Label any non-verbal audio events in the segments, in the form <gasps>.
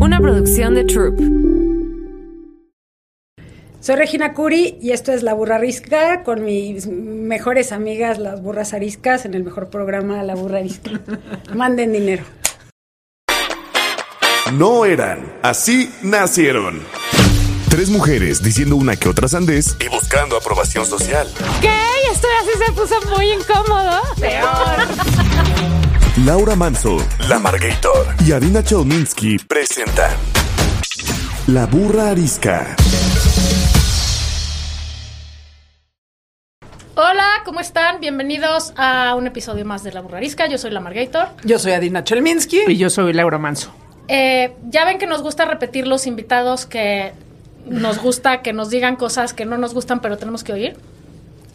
una producción de Troop. Soy Regina Curi y esto es La Burra Arisca con mis mejores amigas, las burras ariscas, en el mejor programa La Burra Arisca. <laughs> Manden dinero. No eran, así nacieron. Tres mujeres diciendo una que otra sandez y buscando aprobación social. ¿Qué? Esto así se puso muy incómodo. Peor. <laughs> Laura Manso, La Margator y Adina Chelminsky presentan La Burra Arisca. Hola, ¿cómo están? Bienvenidos a un episodio más de La Burrarisca. Yo soy la Margator. Yo soy Adina Chelminsky. Y yo soy Laura Manso. Eh, ya ven que nos gusta repetir los invitados que nos gusta que nos digan cosas que no nos gustan, pero tenemos que oír.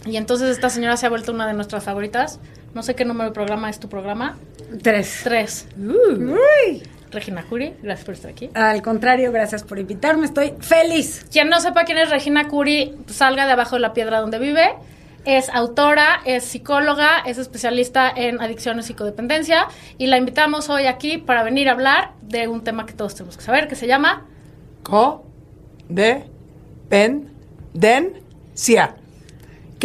Y entonces esta señora se ha vuelto una de nuestras favoritas. No sé qué número de programa es tu programa. Tres. Tres. Uy. Regina Curi, gracias por estar aquí. Al contrario, gracias por invitarme. Estoy feliz. Quien no sepa quién es Regina Curi, salga de abajo de la piedra donde vive. Es autora, es psicóloga, es especialista en adicciones y codependencia. Y la invitamos hoy aquí para venir a hablar de un tema que todos tenemos que saber, que se llama Co, de, pen, den, cia.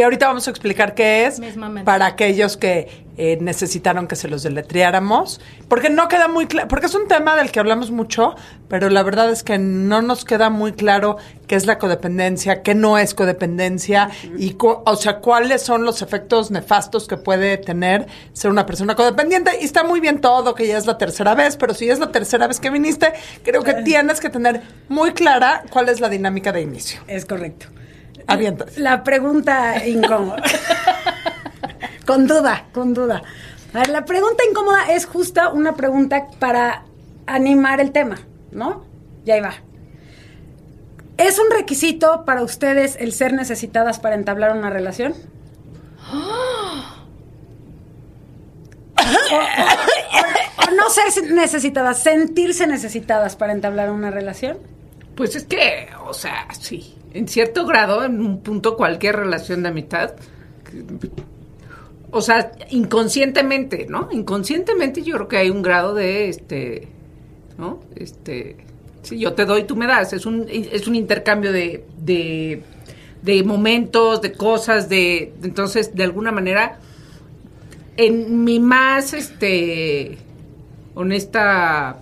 Que ahorita vamos a explicar qué es Mismamente. para aquellos que eh, necesitaron que se los deletreáramos. Porque no queda muy claro, porque es un tema del que hablamos mucho, pero la verdad es que no nos queda muy claro qué es la codependencia, qué no es codependencia, y cu- o sea, cuáles son los efectos nefastos que puede tener ser una persona codependiente. Y está muy bien todo, que ya es la tercera vez, pero si es la tercera vez que viniste, creo que tienes que tener muy clara cuál es la dinámica de inicio. Es correcto. Avientas. La pregunta incómoda. <laughs> con duda, con duda. A ver, la pregunta incómoda es justa una pregunta para animar el tema, ¿no? Y ahí va. ¿Es un requisito para ustedes el ser necesitadas para entablar una relación? <gasps> o, o- o no ser necesitadas, sentirse necesitadas para entablar una relación. Pues es que, o sea, sí, en cierto grado, en un punto cualquier relación de amistad, o sea, inconscientemente, ¿no? Inconscientemente yo creo que hay un grado de, este, ¿no? Este, si yo te doy, tú me das, es un, es un intercambio de, de, de momentos, de cosas, de, entonces, de alguna manera, en mi más, este, honesta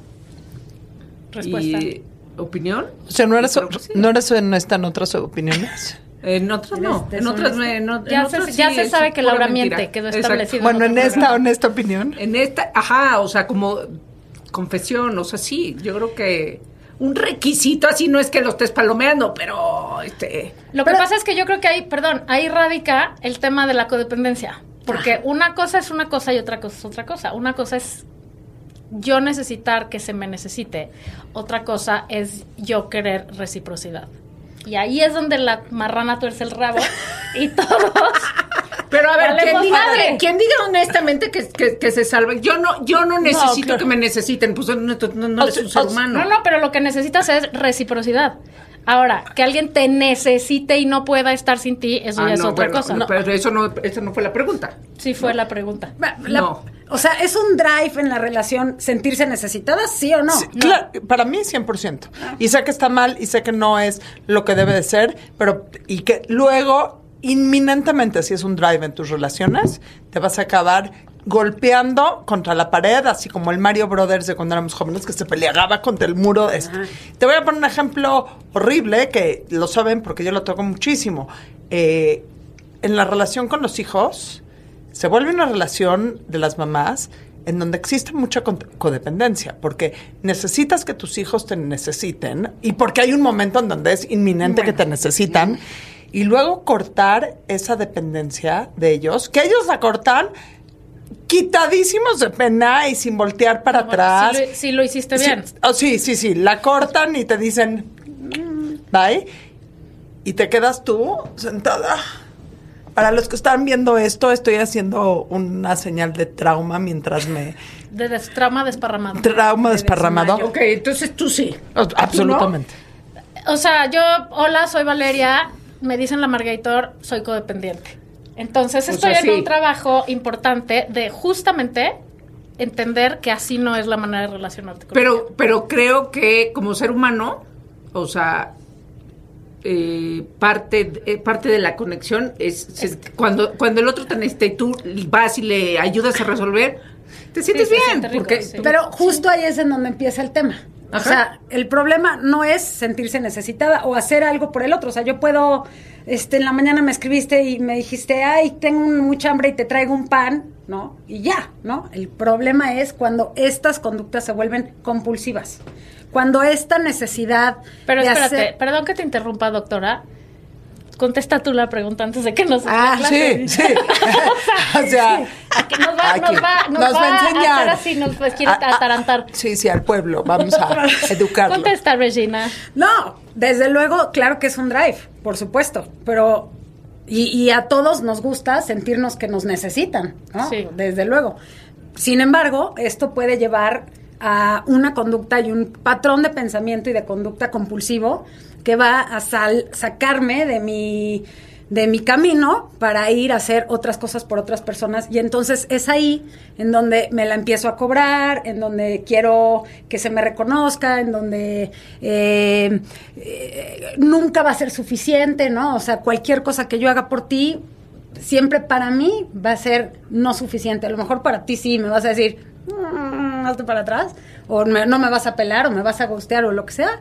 respuesta. y, opinión. O sea, ¿no eres, sí. ¿no eres honesta en otras opiniones? <laughs> En otras no, ¿Eres en otras en Ya se- otras ya sí se sabe que Laura mentira. miente, quedó Exacto. establecido. Bueno, en otro esta programa. honesta opinión. En esta, ajá, o sea, como confesión, o sea, sí, yo creo que un requisito así no es que lo estés palomeando, pero este Lo que pasa es que yo creo que ahí, perdón, ahí radica el tema de la codependencia. Porque una cosa es una cosa y otra cosa es otra cosa. Una cosa es yo necesitar que se me necesite. Otra cosa es yo querer reciprocidad. Y ahí es donde la marrana tuerce el rabo y <laughs> todos. Pero a ver, quien diga, quien diga honestamente que, que, que se salve, yo no, yo no necesito claro. que me necesiten, pues no, no, no O sea, un ser o humano. No, no, pero lo que necesitas es reciprocidad. Ahora, que alguien te necesite y no pueda estar sin ti, eso Ah, ya es otra bueno, cosa. no, pero eso no, eso no fue la pregunta. Sí fue la pregunta. La- No. O sea, ¿es un drive en la relación sentirse necesitadas, sí o no? Sí, claro, para mí 100%. Y sé que está mal y sé que no es lo que debe de ser, pero y que luego inminentemente si es un drive en tus relaciones, te vas a acabar golpeando contra la pared, así como el Mario Brothers de cuando éramos jóvenes que se peleaba contra el muro. Este. Te voy a poner un ejemplo horrible que lo saben porque yo lo toco muchísimo. Eh, en la relación con los hijos, se vuelve una relación de las mamás en donde existe mucha codependencia, porque necesitas que tus hijos te necesiten y porque hay un momento en donde es inminente que te necesitan y luego cortar esa dependencia de ellos, que ellos la cortan quitadísimos de pena y sin voltear para Bueno, atrás. sí lo- hiciste Sí, bien. oh, sí, sí, sí, la cortan y te dicen, "Mm, bye, y te quedas tú sentada. Para los que están viendo esto, estoy haciendo una señal de trauma mientras me... <laughs> De des- trauma desparramado. Trauma desparramado. desmayo. Ok, entonces tú sí. Absolutamente. O sea, yo, hola, soy Valeria, me dicen la Margator, soy codependiente. Entonces O estoy sea, en sí. un trabajo importante de justamente entender que así no es la manera de relacionarte con Pero, pero creo que como ser humano, o sea, eh, parte, eh, parte de la conexión es, se- cuando, cuando el otro te necesita y tú vas y le ayudas a resolver, te sientes bien. rico, porque sí. Pero justo ahí es en donde empieza el tema. O sea, el problema no es sentirse necesitada o hacer algo por el otro. O sea, yo puedo, este, en la mañana me escribiste y me dijiste, ay, tengo mucha hambre y te traigo un pan, ¿no? Y ya, ¿no? El problema es cuando estas conductas se vuelven compulsivas. Cuando esta necesidad Pero de espérate, hacer- perdón que te interrumpa, doctora. Contesta tú la pregunta antes de que nos Ah, sí, sí. <laughs> <laughs> o sea, nos va, nos va, nos nos va a enseñar. así, nos pues, quiere Ah, ah, atarantar. Sí, sí, al pueblo. Vamos a <laughs> educarlo. Contesta, Regina. No, desde luego, claro que es un drive, por supuesto, pero y, y a todos nos gusta sentirnos que nos necesitan, ¿no? Sí. Desde luego. Sin embargo, esto puede llevar a una conducta y un patrón de pensamiento y de conducta compulsivo que va a sal- sacarme de mi de mi camino para ir a hacer otras cosas por otras personas y entonces es ahí en donde me la empiezo a cobrar, en donde quiero que se me reconozca, en donde eh, eh, nunca va a ser suficiente, ¿no? O sea, cualquier cosa que yo haga por ti, siempre para mí va a ser no suficiente. A lo mejor para ti sí, me vas a decir, "Mm, hazte para atrás, o me- no me vas a pelar, o me vas a gustear, o lo que sea.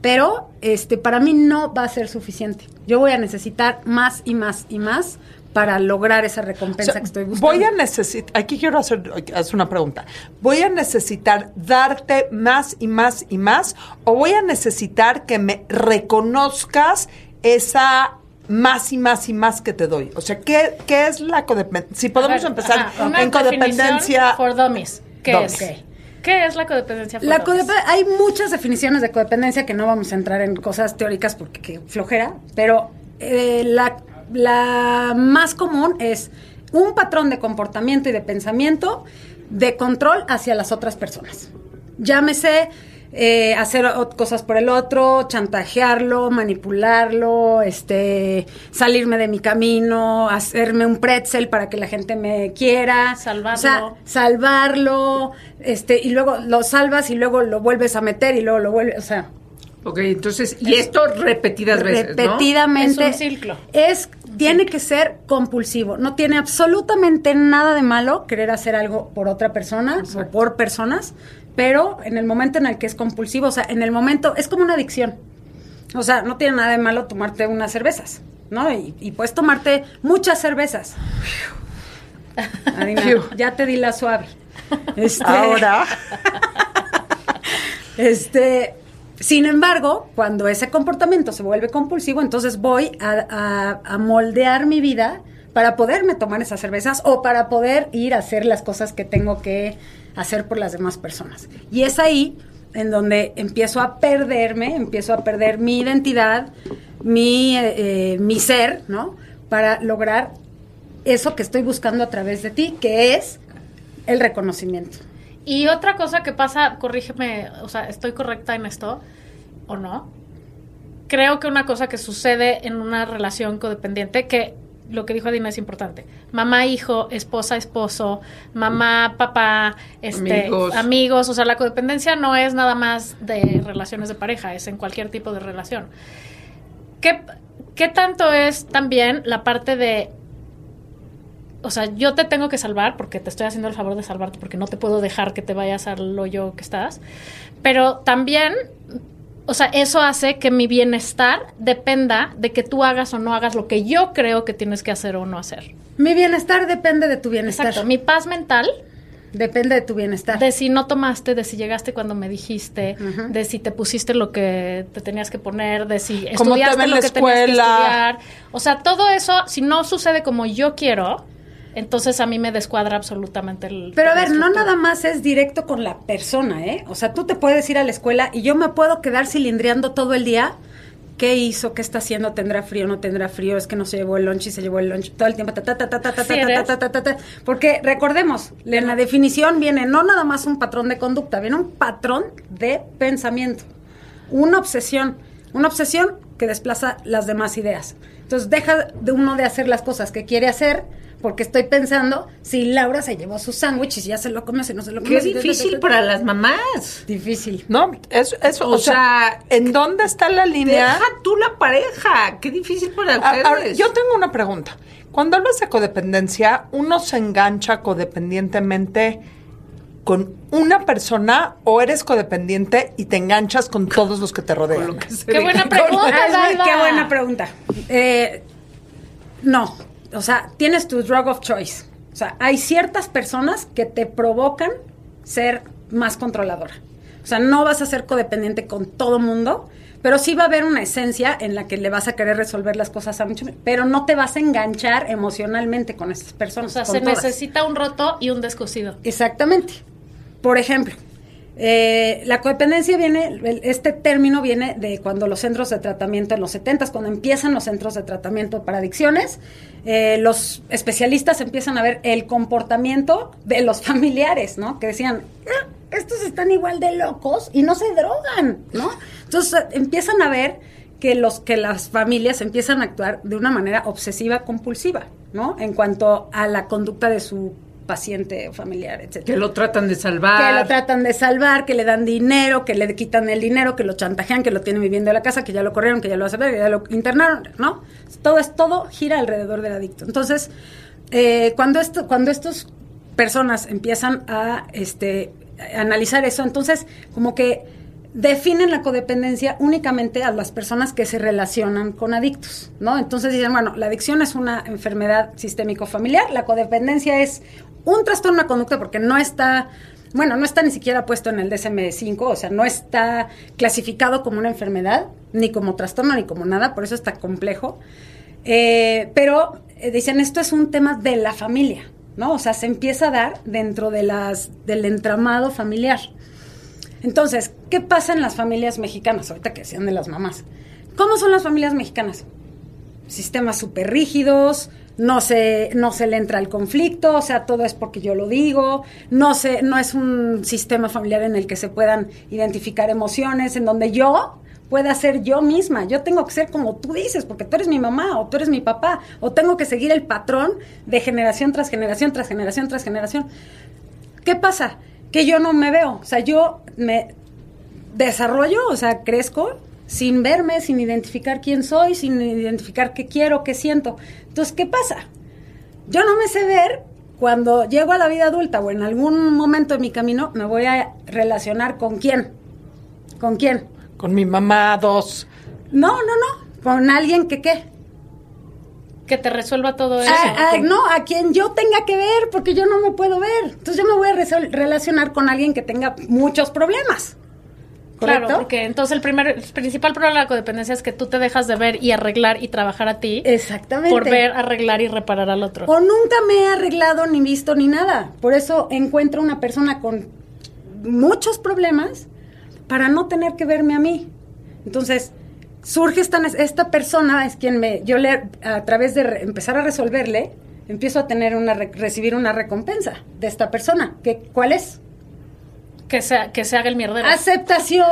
Pero este, para mí no va a ser suficiente. Yo voy a necesitar más y más y más para lograr esa O recompensa sea, que estoy buscando. voy a necesitar, aquí quiero hacer, hacer una pregunta. ¿Voy a necesitar darte más y más y más o voy a necesitar que me reconozcas esa más y más y más que te doy? O sea, ¿qué, qué es la codependencia? Si podemos ver, empezar ajá, en codependencia. definición For dummies. ¿Qué es? ¿Qué es la codependencia La hay muchas definiciones de codependencia que no vamos a entrar en cosas teóricas porque flojera, pero eh, la, la más común es un patrón de comportamiento y de pensamiento de control hacia las otras personas. Llámese eh, hacer cosas por el otro, chantajearlo, manipularlo, este, salirme de mi camino, hacerme un pretzel para que la gente me quiera, Salvarlo. O sea, salvarlo, este, y luego lo salvas y luego lo vuelves a meter y luego lo vuelves, o sea, Ok, entonces, y esto repetidas veces, ¿no? repetidamente. Es un ciclo. Es, tiene que ser compulsivo. No tiene absolutamente nada de malo querer hacer algo por otra persona o por personas, pero en el momento en el que es compulsivo, o sea, en el momento, es como una adicción. O sea, no tiene nada de malo tomarte unas cervezas, ¿no? Y, y puedes tomarte muchas cervezas. Adina, ya te di la suave. Este, Ahora, este, sin embargo, cuando ese comportamiento se vuelve compulsivo, entonces voy a, a- a moldear mi vida para poderme tomar esas cervezas o para poder ir a hacer las cosas que tengo que hacer por las demás personas. Y es ahí en donde empiezo a perderme, empiezo a perder mi identidad, mi, eh, eh, mi ser, ¿no? Para lograr eso que estoy buscando a través de ti, que es el reconocimiento. Y otra cosa que pasa, corrígeme, o sea, ¿estoy correcta en esto o no? Creo que una cosa que sucede en una relación codependiente, que lo que dijo Adina es importante. Mamá, hijo, esposa, esposo, mamá, papá, este, Amigos. amigos. O sea, la codependencia no es nada más de relaciones de pareja, es en cualquier tipo de relación. ¿Qué, qué tanto es también la parte de o sea, yo te tengo que salvar porque te estoy haciendo el favor de salvarte porque no te puedo dejar que te vayas al hoyo que estás. Pero también, o sea, eso hace que mi bienestar dependa de que tú hagas o no hagas lo que yo creo que tienes que hacer o no hacer. Mi bienestar depende de tu bienestar. Exacto. Mi paz mental Depende de tu bienestar. de si no tomaste, de si llegaste cuando me dijiste, de si te pusiste lo que te tenías que poner, de si te estudiaste en lo la que tenías que escuela. estudiar. O sea, todo eso, si no sucede como yo quiero, entonces a mí me descuadra absolutamente el. Pero a ver, no nada más es directo con la persona, ¿eh? O sea, tú te puedes ir a la escuela y yo me puedo quedar cilindriando todo el día. ¿Qué hizo? ¿Qué está haciendo? ¿Tendrá frío? ¿No tendrá frío? Es que no se llevó el lunch y se llevó el lunch todo el tiempo. ta, ta, ta, ta, ta, ta, Así ta, ta, eres. ta, ta, ta, ta. Porque recordemos, en la definición viene no nada más un patrón de conducta, viene un patrón de pensamiento. Una obsesión. Una obsesión que desplaza las demás ideas. Entonces deja de uno de hacer las cosas que quiere hacer porque estoy pensando si Laura se llevó su sándwich y si ya se lo comió, si no se lo comió. Qué difícil para las mamás. Difícil. No, eso, eso O o, sea, sea, ¿en dónde está la línea? Deja tú la pareja. Qué difícil para A- ustedes. ahora, yo tengo una pregunta. Cuando hablas de codependencia, ¿uno se engancha codependientemente con una persona o eres codependiente y te enganchas con todos los que te rodean? Que Qué diga. buena pregunta. <laughs> Qué buena pregunta. Eh, no, o sea, tienes tu drug of choice. O sea, hay ciertas personas que te provocan ser más controladora. O sea, no vas a ser codependiente con todo mundo, pero sí va a haber una esencia en la que le vas a querer resolver las cosas a mucho, pero no te vas a enganchar emocionalmente con estas O personas. sea, con se todas. necesita un roto y un descosido. Exactamente. Por ejemplo, eh, la codependencia viene, este término viene de cuando los centros de tratamiento en los 70, cuando empiezan los centros de tratamiento para adicciones, eh, los especialistas empiezan a ver el comportamiento de los <laughs> familiares, ¿no? Que decían, "Ah, estos están igual de locos y no se drogan, ¿no? Entonces eh, empiezan a ver que los que las familias empiezan a actuar de una manera obsesiva compulsiva, ¿no? En cuanto a la conducta de su paciente o familiar, etcétera Que lo tratan de salvar. que lo tratan de salvar, que le dan dinero, que le quitan el dinero, que lo chantajean, que lo tienen viviendo en la casa, que ya lo corrieron, que ya lo ver, que ya lo internaron, ¿no? Todo es todo gira alrededor del adicto. Entonces, eh, cuando esto, cuando estas personas empiezan a este a analizar eso, entonces como que definen la codependencia únicamente a las personas que se relacionan con adictos, ¿no? Entonces dicen, bueno, la adicción es una enfermedad sistémico familiar, la codependencia es un trastorno de conducta porque no está, bueno, no está ni siquiera puesto en el DSM-5, o sea, no está clasificado como una enfermedad, ni como trastorno, ni como nada, por eso está complejo. Eh, pero eh, dicen, esto es un tema de la familia, ¿no? O sea, se empieza a dar dentro de las, del entramado familiar. Entonces, ¿qué pasa en las familias mexicanas? Ahorita que decían de las mamás. ¿Cómo son las familias mexicanas? Sistemas súper rígidos, no se, no se le entra al conflicto, o sea, todo es porque yo lo digo, no, se, no es un sistema familiar en el que se puedan identificar emociones, en donde yo pueda ser yo misma, yo tengo que ser como tú dices, porque tú eres mi mamá o tú eres mi papá, o tengo que seguir el patrón de generación tras generación, tras generación, tras generación. ¿Qué pasa? Que yo no me veo, o sea, yo me desarrollo, o sea, crezco sin verme, sin identificar quién soy, sin identificar qué quiero, qué siento. Entonces, ¿qué pasa? Yo no me sé ver cuando llego a la vida adulta o en algún momento de mi camino me voy a relacionar con quién. ¿Con quién? Con mi mamá, dos. No, no, no. Con alguien que qué. Que te resuelva todo eso. Ah, ah, no, a quien yo tenga que ver, porque yo no me puedo ver. Entonces yo me voy a relacionar con alguien que tenga muchos problemas. ¿Correcto? Claro, porque entonces el primer, el principal problema de la codependencia es que tú te dejas de ver y arreglar y trabajar a ti Exactamente. por ver, arreglar y reparar al otro. O nunca me he arreglado ni visto ni nada. Por eso encuentro una persona con muchos problemas para no tener que verme a mí. Entonces, surge esta, esta persona, es quien me, yo le, a través de re- empezar a resolverle, empiezo a tener una, re- recibir una recompensa de esta persona. que ¿Cuál es? Que, sea, que se haga el mierdero. Aceptación,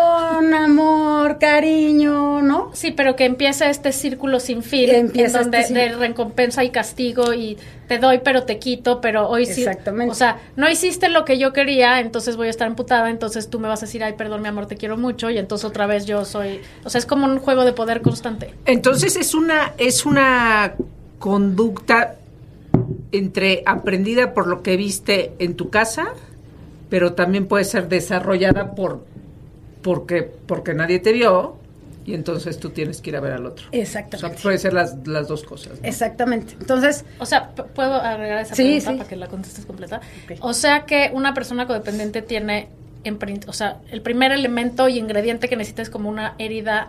amor, cariño, ¿no? Sí, pero que empiece este círculo sin fin, Empieza en donde este de círculo. recompensa y castigo y te doy pero te quito, pero hoy sí, Exactamente. o sea, no hiciste lo que yo quería, entonces voy a estar emputada, entonces tú me vas a decir, ay, perdón, mi amor, te quiero mucho y entonces otra vez yo soy, o sea, es como un juego de poder constante. Entonces es una, es una conducta entre aprendida por lo que viste en tu casa, pero también puede ser desarrollada por porque, porque nadie te vio y entonces tú tienes que ir a ver al otro. O sea, Exactamente. puede ser las, las dos cosas. ¿no? Exactamente. Entonces, O sea, ¿puedo agregar esa Sí, pregunta sí. para que la contestes completa? O sea que una persona codependiente tiene, en, o sea, el primer elemento y ingrediente que necesita es como una herida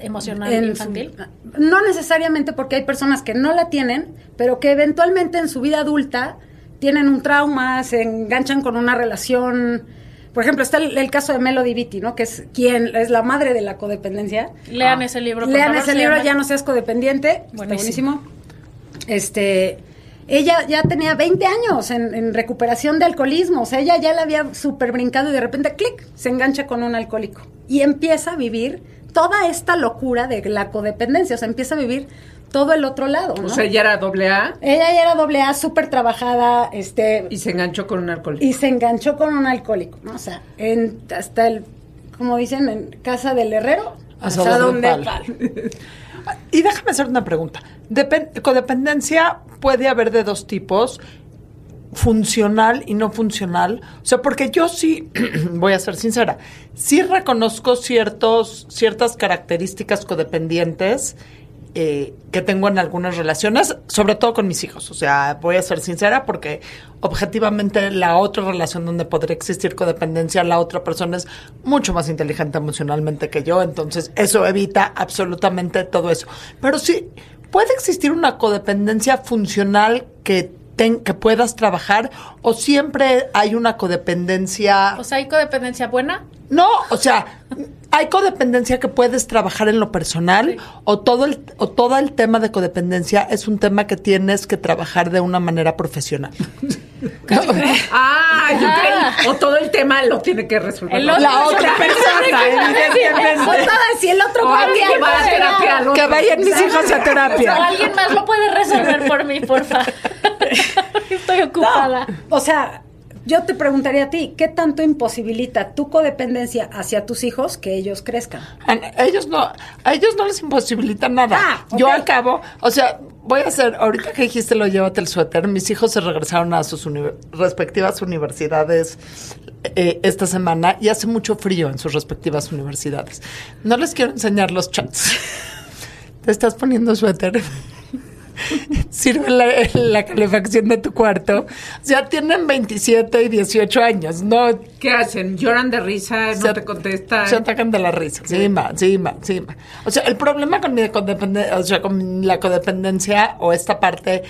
emocional en infantil. su- no necesariamente porque hay personas que no la tienen, pero que eventualmente en su vida adulta tienen un trauma, se enganchan con una relación. Por ejemplo, está el, el caso de Melody Beatty, ¿no? Que es quien es la madre de la codependencia. Lean ese libro. Lean favor, ese se libro, llama- ya no seas codependiente. Está Buenísimo. buenísimo. Este, ella ya tenía 20 años en, en recuperación de alcoholismo. O sea, ella ya la había super brincado y de repente, clic, se engancha con un alcohólico. Y empieza a vivir toda esta locura de la codependencia. O sea, empieza a vivir todo el otro lado, ¿no? O sea, ya era doble A Ella ya era doble A, súper trabajada, este, y se enganchó con un alcohólico. y se enganchó con un alcohólico, ¿no? O sea, en, hasta el, como dicen, en casa del herrero, hasta de donde palo. <laughs> Y déjame hacer una pregunta. Depen- codependencia puede haber de dos tipos, funcional y no funcional. O sea, porque yo sí, <clears throat> voy a ser sincera, sí reconozco ciertos, ciertas características codependientes eh, que tengo en algunas relaciones, sobre todo con mis hijos. O sea, voy a ser sincera porque objetivamente la otra relación donde podría existir codependencia, la otra persona es mucho más inteligente emocionalmente que yo, entonces eso evita absolutamente todo eso. Pero sí, puede existir una codependencia funcional que, ten- que puedas trabajar o siempre hay una codependencia... O sea, ¿hay codependencia buena? No, o sea, hay codependencia que puedes trabajar en lo personal o todo el o todo el tema de codependencia es un tema que tienes que trabajar de una manera profesional. <laughs> Ah, yo creí. O todo el tema lo tiene que resolver. El la otro- La otra <laughs> persona, evidentemente. Si el otro O alguien que va a terapia al otro. Que vayan mis hijos a O terapia. alguien más lo puede resolver por mí, porfa. <laughs> Estoy ocupada. O sea, yo te preguntaría a ti, ¿qué tanto imposibilita tu codependencia hacia tus hijos que ellos crezcan? A ellos no, a ellos no les imposibilita nada. Ah. Yo acabo, o sea, voy a hacer, ahorita que dijiste lo llévate el suéter, mis hijos se regresaron a sus uni- respectivas universidades eh, esta semana y hace mucho frío en sus respectivas universidades. No les quiero enseñar los chats. <laughs> Te estás poniendo suéter. <laughs> Sirve la, la calefacción de tu cuarto. O sea, tienen 27 y 18 años, ¿no? ¿Qué hacen? ¿Lloran de risa? ¿No Se- te contestan? Se atacan de la risa. Sí, ma, sí, ma, sí, ma. O sea, el problema con mi codepende- o sea, con la codependencia o esta parte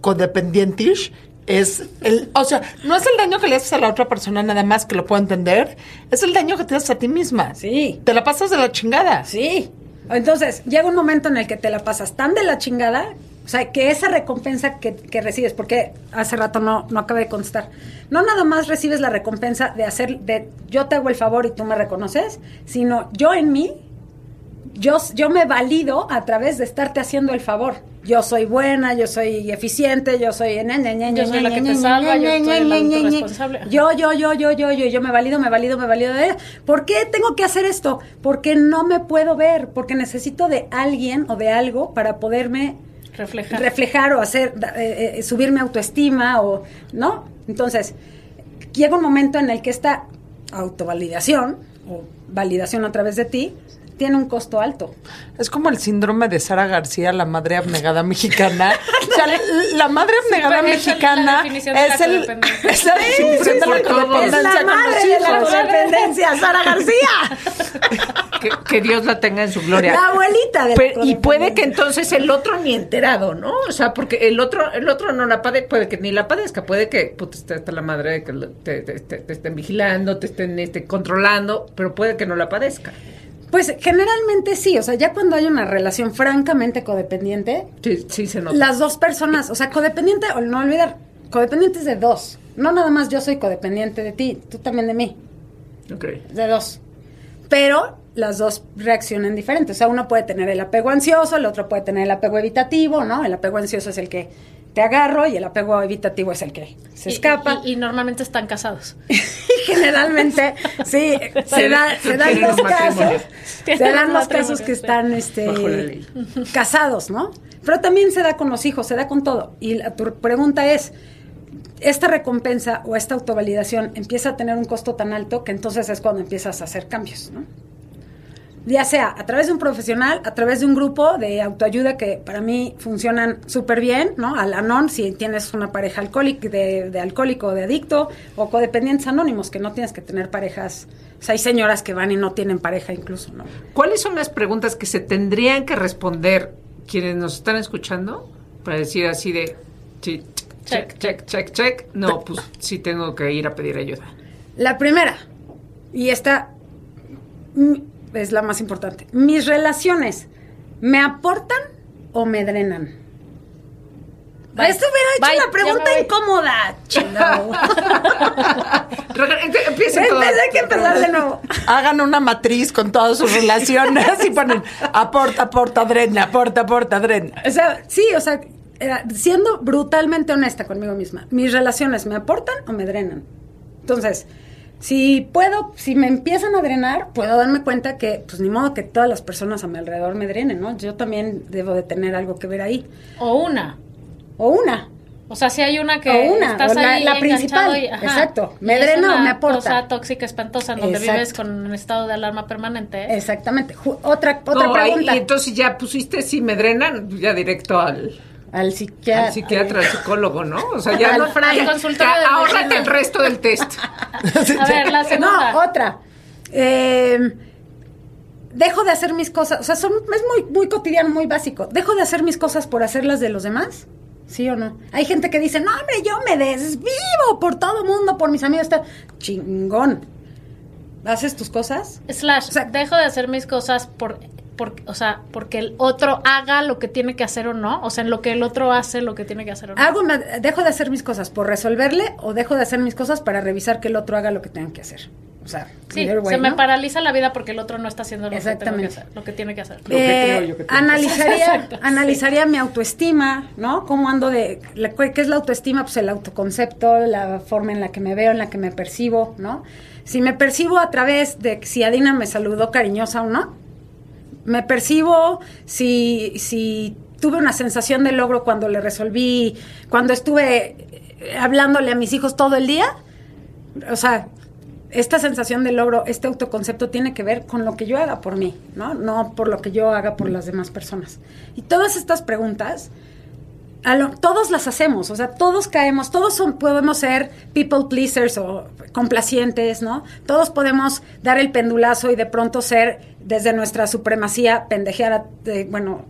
codependientish es el, o sea, no es el daño que le haces a la otra persona nada más que lo puedo entender, es el daño que te haces a ti misma. Sí. Te la pasas de la chingada. Sí. Entonces, llega un momento en el que te la pasas tan de la chingada, o sea, que esa recompensa que, que recibes, porque hace rato no, no acabé de contestar, no nada más recibes la recompensa de hacer, de yo te hago el favor y tú me reconoces, sino yo en mí, yo, yo me valido a través de estarte haciendo el favor. Yo soy buena, yo soy eficiente, yo soy... Yo soy la que te salva, yo soy ña. responsable. Yo, yo, yo, yo, yo, yo, yo me valido, me valido, me valido de. ¿Por qué tengo que hacer esto? Porque no me puedo ver, porque necesito de alguien o de algo para poderme Reflejar. reflejar o hacer, eh, eh, subir mi autoestima o, ¿no? Entonces, llega un momento en el que esta autovalidación o validación a través de ti tiene un costo alto. Es como el síndrome de Sara García, la madre abnegada mexicana. O sea, la, la madre abnegada pero es el- la mexicana la es el codependencia. es la definición de la codependencia la madre de la codependencia, Sara García. Que, que Dios la tenga en su gloria. La abuelita de la Pero- y puede que entonces el otro ni enterado, ¿no? O sea, porque el otro el otro no la padezca, puede que ni la padezca, puede que puta, la madre de que te, te- te- te estén vigilando, te estén este, controlando, pero puede que no la padezca. Pues generalmente sí, o sea, ya cuando hay una relación francamente codependiente, Sí, sí se nota. las dos personas, o sea, codependiente, o no olvidar, codependientes de dos. No nada más yo soy codependiente de ti, tú también de mí, Ok. de dos. Pero las dos reaccionan diferentes. O sea, uno puede tener el apego ansioso, el otro puede tener el apego evitativo, ¿no? El apego ansioso es el que te agarro y el apego evitativo es el que se Y- escapa. Y, y normalmente están casados. <laughs> Y generalmente, sí, se, da- se dan los casos, se dan los casos que están este, casados, ¿no? Pero también se da con los hijos, se da con todo. Y la, tu pregunta es, esta recompensa o esta autovalidación empieza a tener un costo tan alto que entonces es cuando empiezas a hacer cambios, ¿no? Ya sea a través de un profesional, a través de un grupo de autoayuda que para mí funcionan súper bien, ¿no? Al Anon, si tienes una pareja alcohólica, de, de alcohólico o de adicto, o codependientes anónimos, que no tienes que tener parejas. O sea, hay señoras que van y no tienen pareja incluso, ¿no? ¿Cuáles son las preguntas que se tendrían que responder quienes nos están escuchando para decir así de sí, check, check, check, check? No, pues sí tengo que ir a pedir ayuda. La primera, y esta es la más importante. ¿Mis relaciones me aportan o me drenan? Bye. Esto hubiera hecho Bye, una pregunta incómoda. <laughs> Empe- Empiecen que empezar de nuevo. Hagan una matriz con todas sus relaciones y ponen aporta, aporta, drena, aporta, aporta, drena. O sea, sí, o sea, siendo brutalmente honesta conmigo misma, mis relaciones me aportan o me drenan. Entonces, si puedo, si me empiezan a drenar, puedo darme cuenta que, pues ni modo que todas las personas a mi alrededor me drenen, ¿no? Yo también debo de tener algo que ver ahí. O una. O una. O sea, si hay una que O una, estás o la- ahí la principal, y, ajá, exacto. ¿Me y drena o me aporta? cosa tóxica, espantosa, en donde Exacto. vives con un estado de alarma permanente. Exactamente. Ju- otra otra No, ahí- pregunta. y entonces ya pusiste si me drenan, ya directo al, al psiquiatra. al psiquiatra, al psicólogo, ¿no? O sea, ya Al no, fray. ya- Consultorio ya de ahórrate medicina. el resto del test. <laughs> A ver, la segunda. No, otra. Eh, dejo de hacer mis cosas, o sea, son, es muy, muy cotidiano, muy básico. Dejo de hacer mis cosas por hacerlas de los demás. ¿Sí o no? Hay gente que dice, no, hombre, yo me desvivo por todo mundo, por mis amigos. Está chingón. ¿Haces tus cosas? Slash, O sea- dejo de hacer mis cosas por, por, o sea, porque el otro haga lo que tiene que hacer o no. O sea, en lo que el otro hace lo que tiene que hacer o no. Hago, me- dejo de hacer mis cosas por resolverle o dejo de hacer mis cosas para revisar que el otro haga lo que tenga que hacer. O sea, Sí, way, se me ¿no? paraliza la vida porque el otro no está haciendo lo que, tengo que Exactamente. hacer, lo que tiene que hacer. Lo que creo yo que tiene que analizaría, <laughs> Exacto, sí. analizaría mi autoestima, ¿no? ¿Cómo ando de, la- ¿qué es la autoestima? Pues el autoconcepto, la forma en la que me veo, en la que me percibo, ¿no? Si me percibo a través de si Adina me saludó cariñosa o no, me percibo si, si tuve una sensación de logro cuando le resolví, cuando estuve eh, hablándole a mis hijos todo el día, o sea, esta sensación de logro, este autoconcepto tiene que ver con lo que yo haga por mí, ¿no? No por lo que yo haga por las demás personas. Y todas estas preguntas, todos las hacemos, o sea, todos caemos, todos podemos ser people pleasers o complacientes, ¿no? Todos podemos dar el pendulazo y de pronto ser desde nuestra supremacía pendejear, a- de, bueno,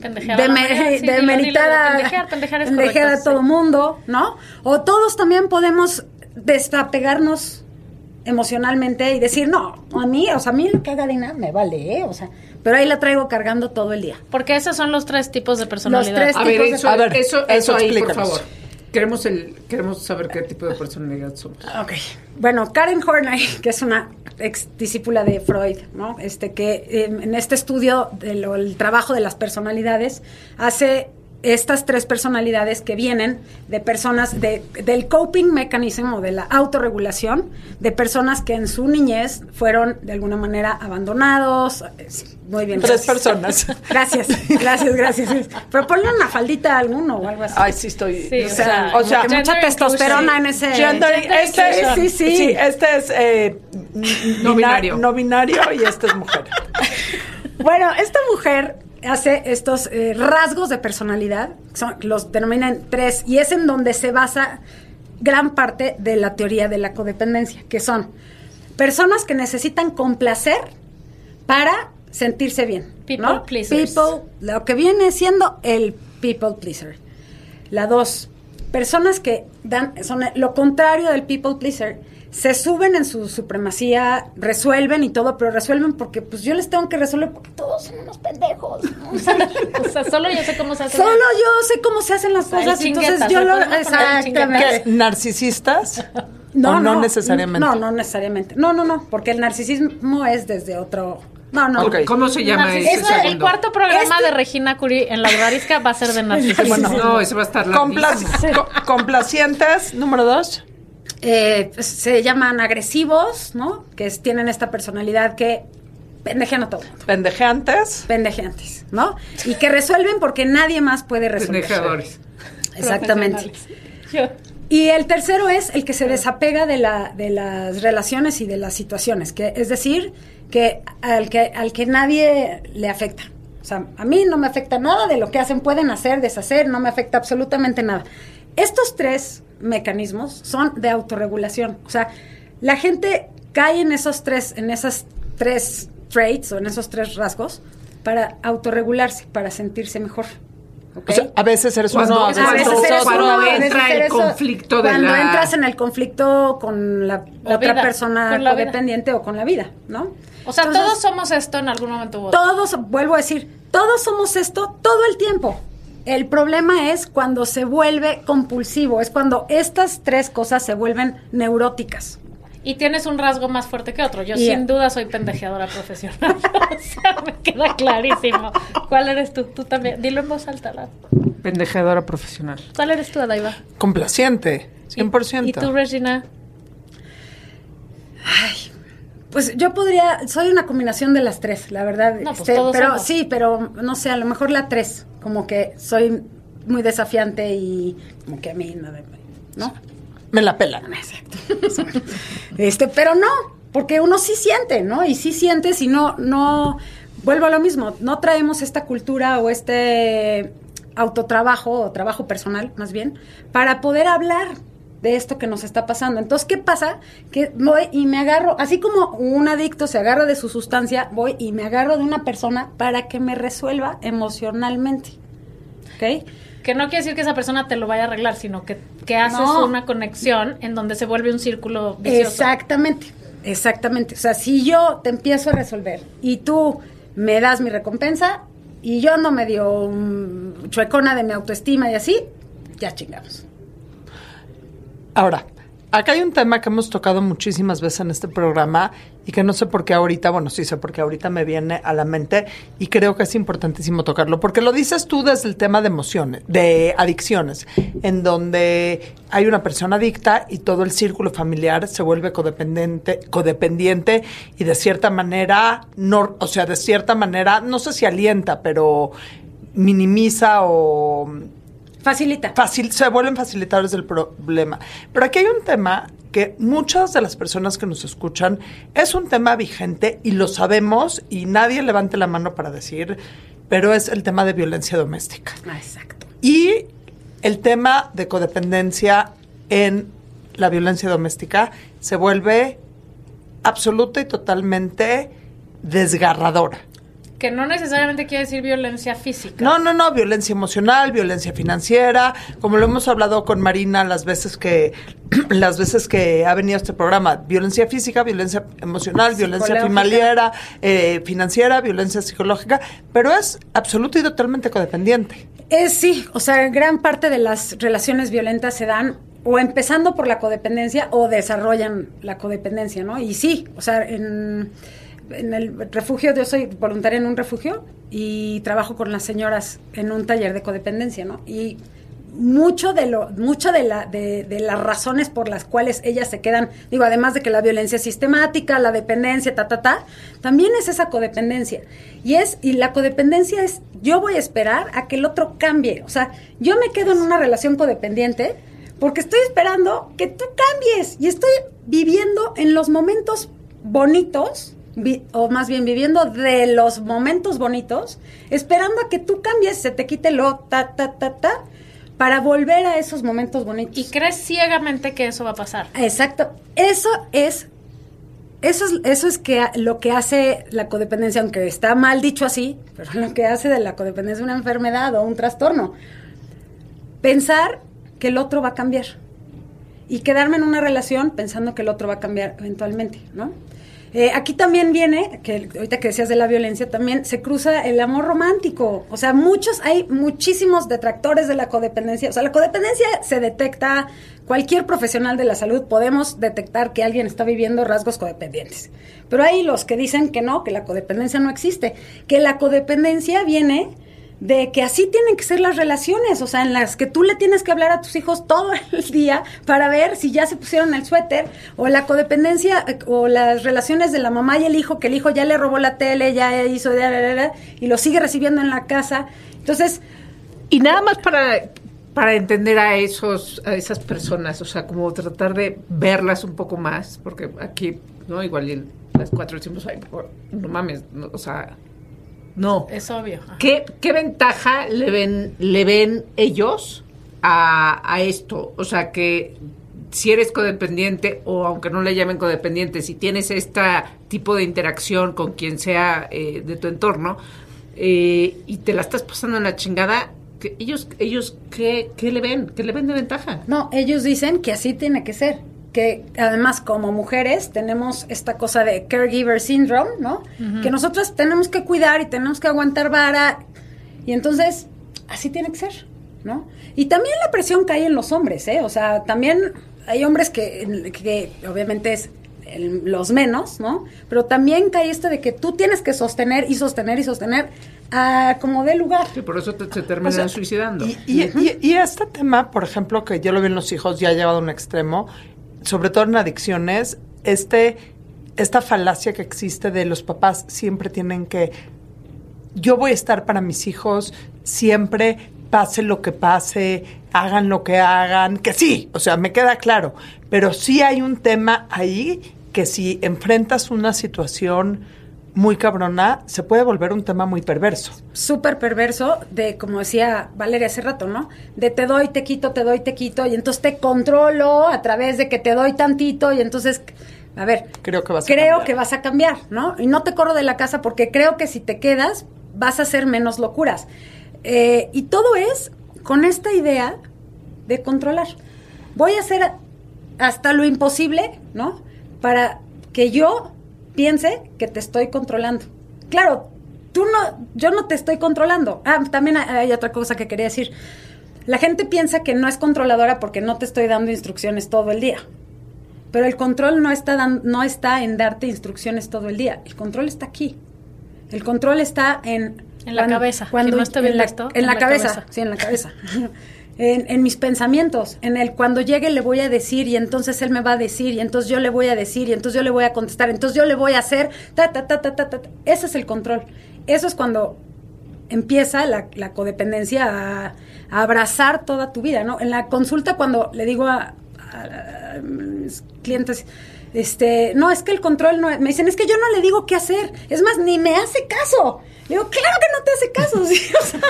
Pendejear a de, la me- mayoría, sí, de dilo, dilo, meritar a, pendejear, pendejear es pendejear correcto, a todo sí. mundo, ¿no? O todos también podemos desapegarnos emocionalmente y decir, no, a mí, o sea, a mí lo que haga Dina me vale, ¿eh? O sea, pero ahí la traigo cargando todo el día. Porque esos son los tres tipos de personalidad. tres A ver, tipos de- eso, A ver, eso, eso eso ahí, por favor. Queremos, el, queremos saber qué tipo de personalidad somos. Ok. Bueno, Karen Horney, que es una ex discípula de Freud, ¿no? Este que en este estudio del trabajo de las personalidades hace estas tres personalidades que vienen de personas de, del coping mechanism o de la autorregulación de personas que en su niñez fueron de alguna manera abandonados. Es- Muy bien. Tres gracias. personas. <laughs> Gracias, gracias, gracias. Pero ponle una faldita a alguno o algo así. Ay, sí estoy. Sí, o sea, o mucha testosterona en ese. Gender, Gender este, inclusion. Sí, sí. sí, este es eh, No bina- binario. No binario y este es mujer. <laughs> Bueno, esta mujer hace estos eh, rasgos de personalidad, son, los denominan tres, y es en donde se basa gran parte de la teoría de la codependencia, que son personas que necesitan complacer para sentirse bien. People ¿no? pleasers. People, lo que viene siendo el people pleaser. La dos, personas que dan, son lo contrario del people pleaser, se suben en su supremacía, resuelven y todo, pero resuelven porque pues yo les tengo que resolver porque todos son unos pendejos. ¿no? <laughs> O sea, O sea, solo yo sé cómo se hace. Solo yo sé cómo se hacen las cosas, entonces yo lo exactamente. ¿Narcisistas? <laughs> ¿O no necesariamente? No, no necesariamente. No, no, no, porque el narcisismo es desde otro No, no. Ok. ¿Cómo se llama Narcis- ese Eso, el cuarto programa Este- de Regina Curie en la Brarisca va a ser de <laughs> narcisismo. Bueno, No, ese va a estar Compla- larguísimo. co- complacientes, número dos. Eh, pues, se llaman agresivos, ¿no? Que es- tienen esta personalidad que pendejean a todo. Pendejeantes. Pendejeantes, ¿no? Y que resuelven porque nadie más puede resolver. Pendejadores. Exactamente. Yo- Y el tercero es el que se desapega de, la, de las relaciones y de las situaciones, que es decir, que al que al que nadie le afecta. O sea, a mí no me afecta nada de lo que hacen, pueden hacer, deshacer, no me afecta absolutamente nada. Estos tres mecanismos son de autorregulación. O sea, la gente cae en esos tres, en esas tres traits o en esos tres rasgos para autorregularse, para sentirse mejor. ¿ok? O sea, a veces eres Cuando- uno, a A veces veces Cuando- eres cuando uno, a veces entra el eres conflicto de Cuando la- entras en el conflicto con la, La otra vida, persona con la vida. codependiente o con la vida, ¿no? O sea, Entonces, todos somos esto en algún momento u otro. todos, vuelvo a decir, todos somos esto todo el tiempo. El problema es cuando se vuelve compulsivo, es cuando estas tres cosas se vuelven neuróticas. Y tienes un rasgo más fuerte que otro. Yo Y- sin duda soy pendejeadora profesional. <laughs> o sea, me queda clarísimo. ¿Cuál eres tú? Tú también. Dilo en voz alta. la- Pendejeadora profesional. ¿Cuál eres tú, Adaiva? Complaciente, 100%. ¿Y tú, Regina? Pues yo podría, soy una combinación de las tres, la verdad. No, pues Este, todos pero somos. sí, pero no sé, a lo mejor la tres, como que soy muy desafiante y como que a mí nada, ¿no? Me la pela. Exacto. <laughs> este, pero no, porque uno sí siente, ¿no? Y sí sientes y no, no, vuelvo a lo mismo, no traemos esta cultura o este autotrabajo o trabajo personal, más bien, para poder hablar de esto que nos está pasando. Entonces, ¿qué pasa? Que voy y me agarro, así como un adicto se agarra de su sustancia, voy y me agarro de una persona para que me resuelva emocionalmente. ¿Ok? Que no quiere decir que esa persona te lo vaya a arreglar, sino que, que haces No. una conexión en donde se vuelve un círculo vicioso. Exactamente, exactamente. O sea, si yo te empiezo a resolver y tú me das mi recompensa y yo ando medio mm, chuecona de mi autoestima y así, ya chingamos. Ahora, acá hay un tema que hemos tocado muchísimas veces en este programa y que no sé por qué ahorita, bueno, sí sé por qué ahorita me viene a la mente y creo que es importantísimo tocarlo, porque lo dices tú desde el tema de emociones, de adicciones, en donde hay una persona adicta y todo el círculo familiar se vuelve codependiente, codependiente y de cierta manera, no, o sea, de cierta manera, no sé si alienta, pero minimiza o Facilita. Facil, se vuelven facilitadores del problema. Pero aquí hay un tema que muchas de las personas que nos escuchan es un tema vigente y lo sabemos y nadie levante la mano para decir, pero es el tema de violencia doméstica. Ah, exacto. Y el tema de codependencia en la violencia doméstica se vuelve absoluta y totalmente desgarradora. Que no necesariamente quiere decir violencia física. No, no, no, violencia emocional, violencia financiera, como lo hemos hablado con Marina las veces que <clears throat> las veces que ha venido a este programa, violencia física, violencia emocional, violencia familiar, eh, financiera, violencia psicológica, pero es absoluto y totalmente codependiente. Es sí, o sea, gran parte de las relaciones violentas se dan o empezando por la codependencia o desarrollan la codependencia, ¿no? Y sí, o sea, en, en el refugio, yo soy voluntaria en un refugio y trabajo con las señoras en un taller de codependencia, ¿no? Y mucho de lo mucho de la de, de las razones por las cuales ellas se quedan digo además de que la violencia sistemática la dependencia ta ta ta también es esa codependencia. Y es y la codependencia es yo voy a esperar a que el otro cambie. O sea yo me quedo en una relación codependiente porque estoy esperando que tú cambies. Y estoy viviendo en los momentos bonitos vi- o más bien viviendo de los momentos bonitos, esperando a que tú cambies, se te quite lo ta ta ta ta para volver a esos momentos bonitos. Y crees ciegamente que eso va a pasar. Exacto. Eso es eso es eso es que lo que hace la codependencia, aunque está mal dicho así, pero lo que hace de la codependencia una enfermedad o un trastorno. Pensar que el otro va a cambiar y quedarme en una relación pensando que el otro va a cambiar eventualmente, ¿no? Eh, aquí también viene, que ahorita que decías de la violencia, también se cruza el amor romántico. O sea, muchos, hay muchísimos detractores de la codependencia. O sea, la codependencia se detecta, cualquier profesional de la salud podemos detectar que alguien está viviendo rasgos codependientes. Pero hay los que dicen que no, que la codependencia no existe, que la codependencia viene de que así tienen que ser las relaciones, o sea, en las que tú le tienes que hablar a tus hijos todo el <laughs> día para ver si ya se pusieron el suéter, o la codependencia, eh, o las relaciones de la mamá y el hijo, que el hizo, ya le robó la tele, ya hizo, y lo sigue recibiendo en la casa. Entonces, Y nada más para, para entender a esos a esas personas, o sea, como tratar de verlas un poco más, porque aquí, ¿no? Igual las cuatro decimos, ay, no mames, o sea, no. Es obvio. ¿Qué, qué ventaja le ven, le ven ellos a, a esto? O sea, que si eres codependiente o aunque no le llamen codependiente, si tienes este tipo de interacción con quien sea eh, de tu entorno eh, y te la estás pasando en la chingada, que ellos, ellos ¿qué, ¿qué le ven? ¿Qué le ven de ventaja? no, ellos dicen que así tiene que ser. Que además, como mujeres, tenemos esta cosa de caregiver syndrome, ¿no? Que nosotras tenemos que cuidar y tenemos que aguantar vara. Y entonces, así tiene que ser, ¿no? Y también la presión cae en los hombres, ¿eh? O sea, también hay hombres que, que obviamente es el- los menos, ¿no? Pero también cae esto de que tú tienes que sostener y sostener y sostener a como dé lugar. Sí, por eso te- se terminan O sea, suicidando. Y, y- y- y este tema, por ejemplo, que yo lo vi en los hijos ya llevado a un extremo, sobre todo en adicciones, este, esta falacia que existe de los papás siempre tienen que, yo voy a estar para mis hijos siempre, pase lo que pase, hagan lo que hagan, que sí, o sea, me queda claro, pero sí hay un tema ahí que si enfrentas una situación muy cabrona, se puede volver un tema muy perverso. súper perverso de, como decía Valeria hace rato, ¿no? De te doy, te quito, te doy, te quito, y entonces te controlo a través de que te doy tantito, y entonces, a ver, Creo que vas a creo cambiar. que vas a cambiar, ¿no? Y no te corro de la casa porque creo que si te quedas vas a hacer menos locuras. Eh, y todo es con esta idea de controlar. Voy a hacer hasta lo imposible, ¿no? Para que yo piense que te estoy controlando. Claro, tú no, yo no te estoy controlando. Ah, también hay, otra cosa que quería decir. La gente piensa que no es controladora porque no te estoy dando instrucciones todo el día. Pero el control no está, dan- no está en darte instrucciones todo el día. El control está aquí. El control está en... En la cabeza. Cuando, Quien no esté bien en la, en en la la cabeza. cabeza. Sí, en la cabeza. <laughs> en, en mis pensamientos. En el cuando llegue le voy a decir y entonces él me va a decir y entonces yo le voy a decir y entonces yo le voy a contestar. Entonces yo le voy a hacer... Ta, ta, ta, ta, ta, ta. Ese es el control. Eso es cuando empieza la, la codependencia a, a abrazar toda tu vida, ¿no? En la consulta cuando le digo a, a- a mis clientes, este, no, es que el control no, me dicen, es que yo no le digo qué hacer, es más, ni me hace caso. Le digo, claro que no te hace caso, <laughs> sí, o sea,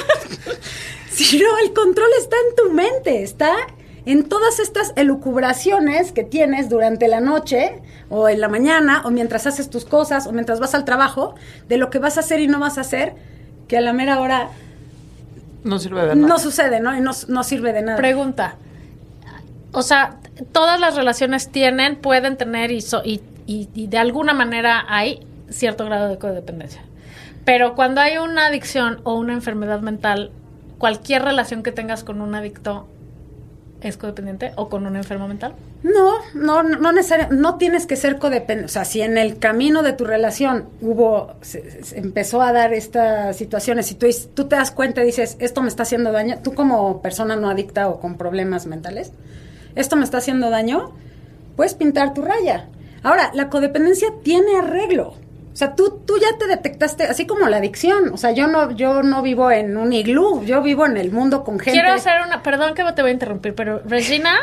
<laughs> si no, el control está en tu mente, está en todas estas elucubraciones que tienes durante la noche o en la mañana o mientras haces tus cosas o mientras vas al trabajo de lo que vas a hacer y no vas a hacer que a la mera hora No sirve de nada. no sucede, ¿no? Y no, no sirve de nada. Pregunta. O sea, todas las relaciones tienen, pueden tener y, so- y, y- y de alguna manera hay cierto grado de codependencia. Pero cuando hay una adicción o una enfermedad mental, cualquier relación que tengas con un adicto es codependiente o con un enfermo mental. No, no, no necesariamente, no tienes que ser codependiente. O sea, si en el camino de tu relación hubo, se, se empezó a dar estas situaciones y tú, tú te das cuenta y dices, esto me está haciendo daño, tú como persona no adicta o con problemas mentales, esto me está haciendo daño, puedes pintar tu raya. Ahora, la codependencia tiene arreglo. O sea, tú, tú ya te detectaste, así como la adicción. O sea, yo no, yo no vivo en un iglú, yo vivo en el mundo con gente. Quiero hacer una, perdón que te voy a interrumpir, pero Regina,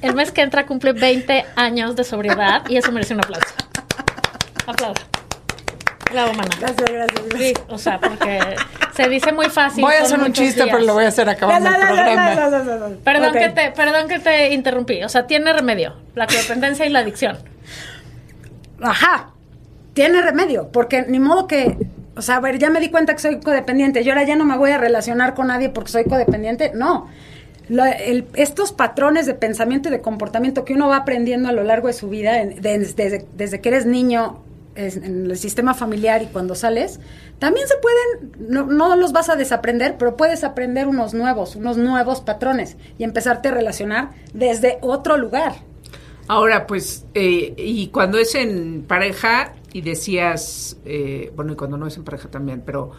el mes que entra cumple 20 años de sobriedad y eso merece un aplauso. Aplauso. Bravo, mana. Gracias, gracias, Sí, o sea, porque se dice muy fácil. voy a hacer un chiste, días. pero lo voy a hacer acabando el programa. Perdón, que te, perdón que te interrumpí. O sea, tiene remedio. La codependencia y la adicción. Ajá, tiene remedio, porque ni modo que, o sea, a ver, ya me di cuenta que soy codependiente, y ahora ya no me voy a relacionar con nadie porque soy codependiente. No. Estos patrones de pensamiento y de comportamiento que uno va aprendiendo a lo largo de su vida, desde, desde que eres niño en el sistema familiar y cuando sales, también se pueden, no, no los vas a desaprender, pero puedes aprender unos nuevos, unos nuevos patrones y empezarte a relacionar desde otro lugar. Ahora, pues, eh, y cuando es en pareja, y decías, eh, bueno, y cuando no es en pareja también, pero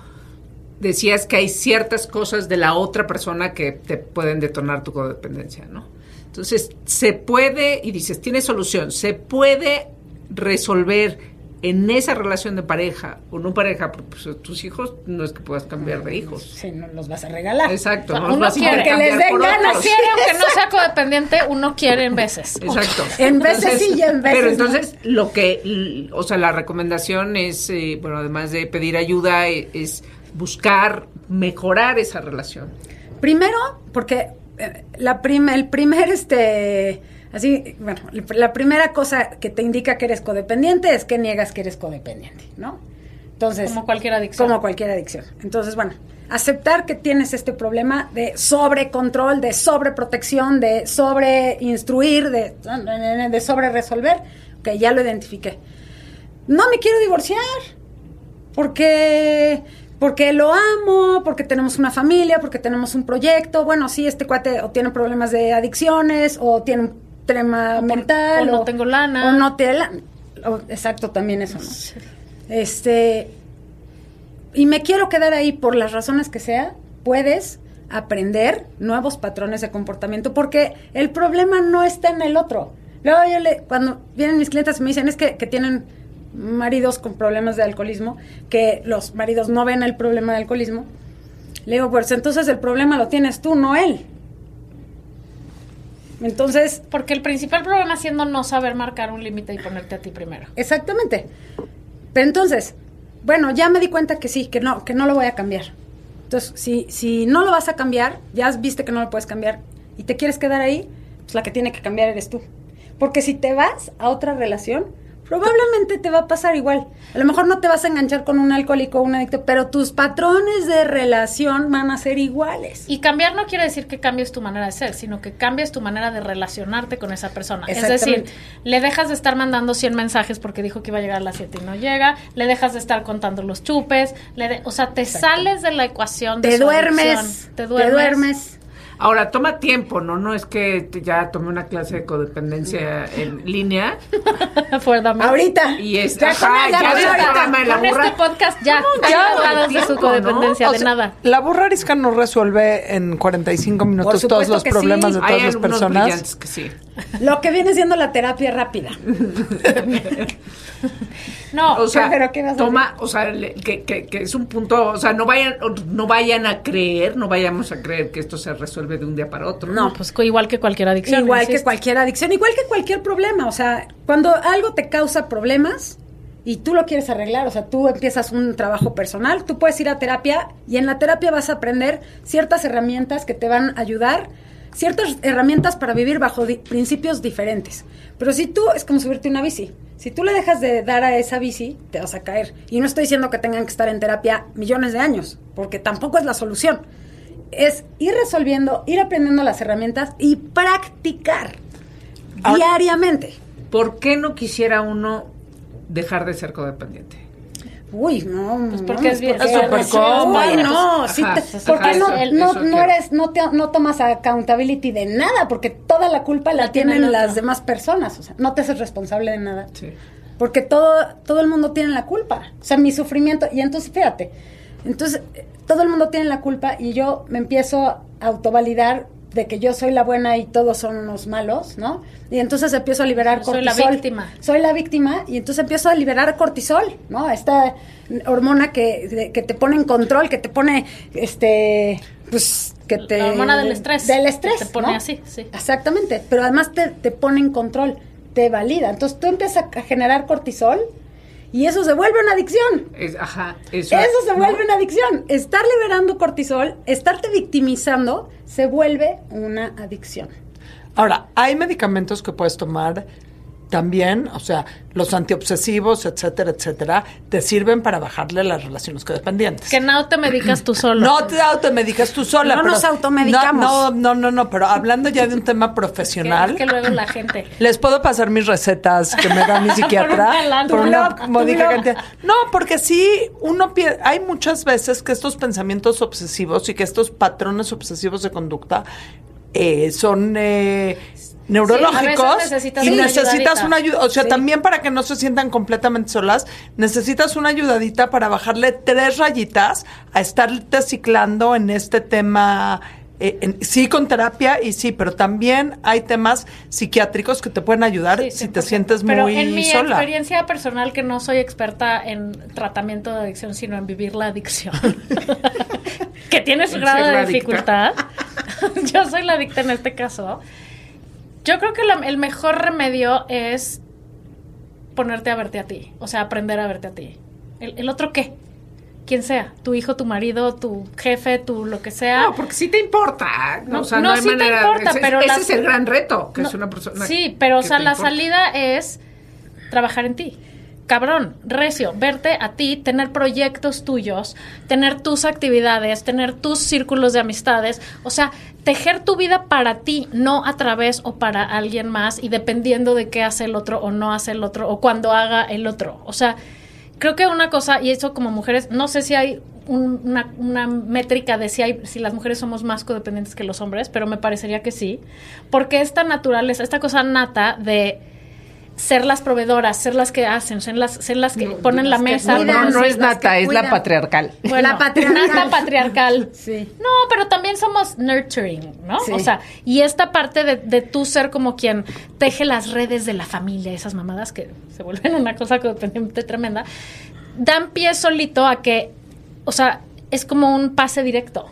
decías que hay ciertas cosas de la otra persona que te pueden detonar tu codependencia, ¿no? Entonces, se puede, y dices, tiene solución, se puede resolver en esa relación de pareja o no pareja, porque pues, tus hijos no es que puedas cambiar de hijos. Si no los vas a regalar. Exacto, O sea, no los uno vas a quiere que les den ganas. Quiere, aunque no sea codependiente, uno quiere en veces. Exacto. <laughs> En veces sí y en veces Pero no. entonces, lo que, o sea, la recomendación es, eh, bueno, además de pedir ayuda, eh, es buscar mejorar esa relación. Primero, porque eh, la prim- el primer, este, así, bueno, la primera cosa que te indica que eres codependiente es que niegas que eres codependiente, ¿no? Entonces, Como cualquier adicción. Como cualquier adicción. Entonces, bueno, aceptar que tienes este problema de sobrecontrol, de sobreprotección, de sobreinstruir, de, de sobre resolver, que ya lo identifiqué. No me quiero divorciar, porque porque lo amo, porque tenemos una familia, porque tenemos un proyecto. Bueno, sí, este cuate o tiene problemas de adicciones o tiene un tema mental. o no tengo lana. O no te la- o- exacto, también eso, ¿no? Este, y me quiero quedar ahí por las razones que sea, puedes aprender nuevos patrones de comportamiento porque el problema no está en el otro. Luego yo le, cuando vienen mis clientes y me dicen es que, que tienen maridos con problemas de alcoholismo, que los maridos no ven el problema de alcoholismo, le digo, pues entonces el problema lo tienes tú, no él. Entonces, Porque el principal problema siendo no saber marcar un límite y ponerte a ti primero. Exactamente. Pero entonces, bueno, ya me di cuenta que sí, que no, que no lo voy a cambiar. Entonces, si, si no lo vas a cambiar, ya viste que no lo puedes cambiar y te quieres quedar ahí, pues la que tiene que cambiar eres tú. Porque si te vas a otra relación, probablemente te va a pasar igual. A lo mejor no te vas a enganchar con un alcohólico o un adicto, pero tus patrones de relación van a ser iguales. Y cambiar no quiere decir que cambies tu manera de ser, sino que cambies tu manera de relacionarte con esa persona. Es decir, le dejas de estar mandando 100 mensajes porque dijo que iba a llegar a las 7 y no llega, le dejas de estar contando los chupes, le de- o sea, te sales de la ecuación de Te duermes, adicción. te duermes. Ahora, toma tiempo, ¿no? No es que te- ya tomé una clase de codependencia en línea <laughs> Ahorita. y es, Ya ajá, ya de ahorita. la Con burra. este podcast ya, Ya, ya de su ¿no? codependencia, O de sea, nada. La burra arisca no resuelve en 45 minutos todos los que problemas sí. de Hay todas las algunos personas. que sí. Lo que viene siendo la terapia rápida. No, O sea, pero ¿qué vas a toma, o sea, le- que, que, que es un punto, o sea, no vayan, no vayan a creer, no vayamos a creer que esto se resuelve de un día para otro. No. pues igual que cualquier adicción. Igual que cualquier adicción, igual que cualquier problema. O sea, cuando algo te causa problemas y tú lo quieres arreglar, o sea, tú empiezas un trabajo personal, tú puedes ir a terapia y en la terapia vas a aprender ciertas herramientas que te van a ayudar, ciertas herramientas para vivir bajo di- principios diferentes. Pero si tú, es como subirte una bici. Si tú le dejas de dar a esa bici, te vas a caer. Y no estoy diciendo que tengan que estar en terapia millones de años, porque tampoco es la solución. Es ir resolviendo, ir aprendiendo las herramientas y practicar Ahora- diariamente. ¿Por qué no quisiera uno dejar de ser codependiente? Uy, no, Pues no, porque es bien- porque- es súper cómodo. Uy, no, Ajá, sí te- ajá, porque eso- no, eso no, no eres, no, te, no tomas accountability de nada, porque toda la culpa la, La tiene tienen las demás personas, o sea, no te haces responsable de nada. Sí. Porque todo, todo el mundo tiene la culpa. O sea, mi sufrimiento. Y entonces, fíjate. Entonces, eh, todo el mundo tiene la culpa y yo me empiezo a autovalidar de que yo soy la buena y todos son unos malos, ¿no? Y entonces empiezo a liberar Yo soy la cortisol. víctima. Soy la víctima y entonces empiezo a liberar cortisol, ¿no? Esta hormona que, de- que te pone en control, que te pone, este, pues, que te... La hormona del estrés. Del estrés, Que te pone ¿no? así, sí. Exactamente, pero además te, te pone en control, te valida. Entonces tú empiezas a generar cortisol y eso se vuelve una adicción. Es, ajá, eso, Eso se ¿no? vuelve una adicción. Estar liberando cortisol, estarte victimizando, se vuelve una adicción. Ahora, hay medicamentos que puedes tomar también, o sea, los antiobsesivos, etcétera, etcétera, te sirven para bajarle las relaciones codependientes. Que no te medicas tú solo. No te automedicas tú sola. No pero- nos automedicamos. No, no, no, no, no, pero hablando ya de un tema profesional. es que luego la gente. Les puedo pasar mis recetas que me da mi <laughs> psiquiatra Por una blog. cantidad. No, porque sí, uno hay muchas veces que estos pensamientos obsesivos y que estos patrones obsesivos de conducta eh, son eh, neurológicos necesitas y una necesitas ayudadita. una ayuda, o sea, Sí. también para que no se sientan completamente solas, necesitas una ayudadita para bajarle tres rayitas a estarte ciclando en este tema eh, en- sí con terapia y sí, pero también hay temas psiquiátricos que te pueden ayudar Sí, si te 100%. sientes Pero muy en mi sola. experiencia personal, que no soy experta en tratamiento de adicción, sino en vivir la adicción, <laughs> que tiene su grado de dificultad, <laughs> yo soy la adicta en este caso. Yo creo que la- el mejor remedio es ponerte a verte a ti, o sea, aprender a verte a ti. ¿El, el otro qué? Quien sea, tu hijo, tu marido, tu jefe, tu lo que sea. No, porque sí te importa. No, o sea, no, no, hay sí te importa, ese, pero ese es el gran reto, que es una persona. Sí, pero o sea, la importa. salida es trabajar en ti. Cabrón, recio, verte a ti, tener proyectos tuyos, tener tus actividades, tener tus círculos de amistades, o sea, tejer tu vida para ti, no a través o para alguien más y dependiendo de qué hace el otro o no hace el otro o cuando haga el otro. O sea, creo que una cosa, y eso como mujeres, no sé si hay un- una, una métrica de si, hay, si las mujeres somos más codependientes que los hombres, pero me parecería que sí, porque esta naturaleza, esta cosa nata de ser las proveedoras, ser las que hacen, ser las, ser las que ponen la mesa. No, no, no es nata, es la patriarcal. Bueno, La patriarcal. nata patriarcal. <laughs> Sí. No, pero también somos nurturing, ¿no? Sí. O sea, y esta parte de, de tú ser como quien teje las redes de la familia, esas mamadas que se vuelven una cosa tremenda, dan pie solito a que, o sea, es como un pase directo.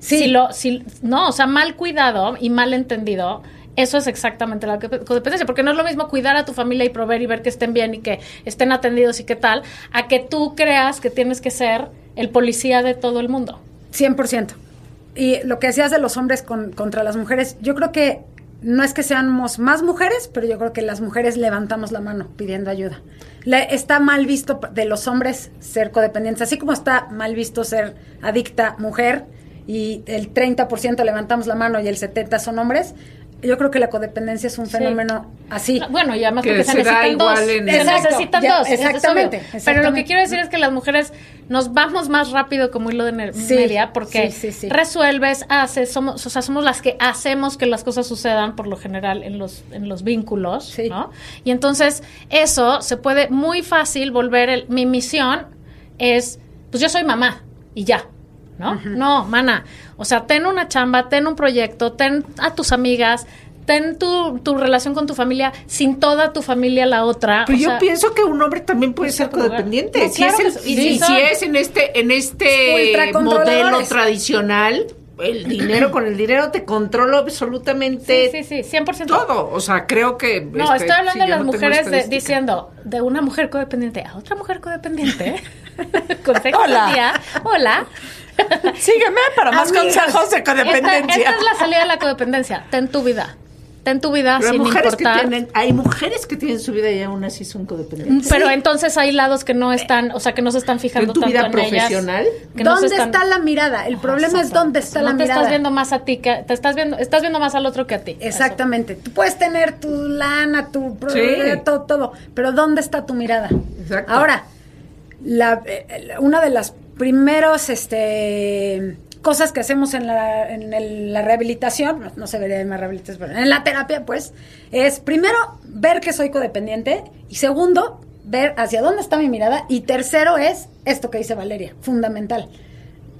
Sí. Si lo, si, no, o sea, mal cuidado y mal entendido, eso es exactamente la co- codependencia, porque no es lo mismo cuidar a tu familia y proveer y ver que estén bien y que estén atendidos y qué tal, a que tú creas que tienes que ser el policía de todo el mundo. 100%. Y lo que decías de los hombres con- contra las mujeres, yo creo que no es que seamos más mujeres, pero yo creo que las mujeres levantamos la mano pidiendo ayuda. Le- está mal visto de los hombres ser codependientes, así como está mal visto ser adicta mujer y el 30% levantamos la mano y el 70% son hombres. Yo creo que la codependencia es un Sí. fenómeno así. Bueno, y además Que porque se necesitan dos. en- Se Exacto, necesitan ya, dos. es exactamente. Pero lo que quiero decir es que las mujeres nos vamos más rápido como hilo de Sí, media porque sí, sí, sí. resuelves, haces, somos, o sea, somos las que hacemos que las cosas sucedan por lo general en los, en los vínculos, Sí. ¿no? Y entonces eso se puede muy fácil volver el, mi misión es, pues yo soy mamá y ya. ¿No? No, mana. O sea, ten una chamba, ten un proyecto, ten a tus amigas, ten tu, tu relación con tu familia sin toda tu familia la otra. Pero o yo sea, pienso que un hombre también puede ser codependiente. No, si, claro es el- que y Sí, si, son. si es en este, en este modelo tradicional, el dinero con el dinero te controla absolutamente Sí, sí, sí, 100%. todo. O sea, creo que. No, este, estoy hablando de las no mujeres de- diciendo de una mujer codependiente a otra mujer codependiente. <laughs> <laughs> Consejo Hola. día. Hola. <laughs> Sígueme para más Amigas. consejos de Esta, codependencia. esta es la salida de la codependencia. Ten tu vida. Ten tu vida Pero hay sin mujeres que importar. tienen, hay mujeres que tienen su vida y aún así son codependientes. Pero entonces hay lados que no están, o sea, que no se están fijando ¿En tu tanto vida en ellas, profesional? no ¿Dónde están- está la mirada? El problema es dónde está no la te mirada. estás viendo más a ti que te estás viendo, estás viendo más al otro que a ti. Exactamente. Tú puedes tener tu lana, tu Sí. todo, todo, pero ¿dónde está tu mirada? Exacto. Ahora, la, eh, una de las primeros este, cosas que hacemos en la, en la rehabilitación, no, no se vería en la rehabilitación, pero en la terapia, pues, es primero ver que soy codependiente y segundo, ver hacia dónde está mi mirada y tercero es esto que dice Valeria, fundamental.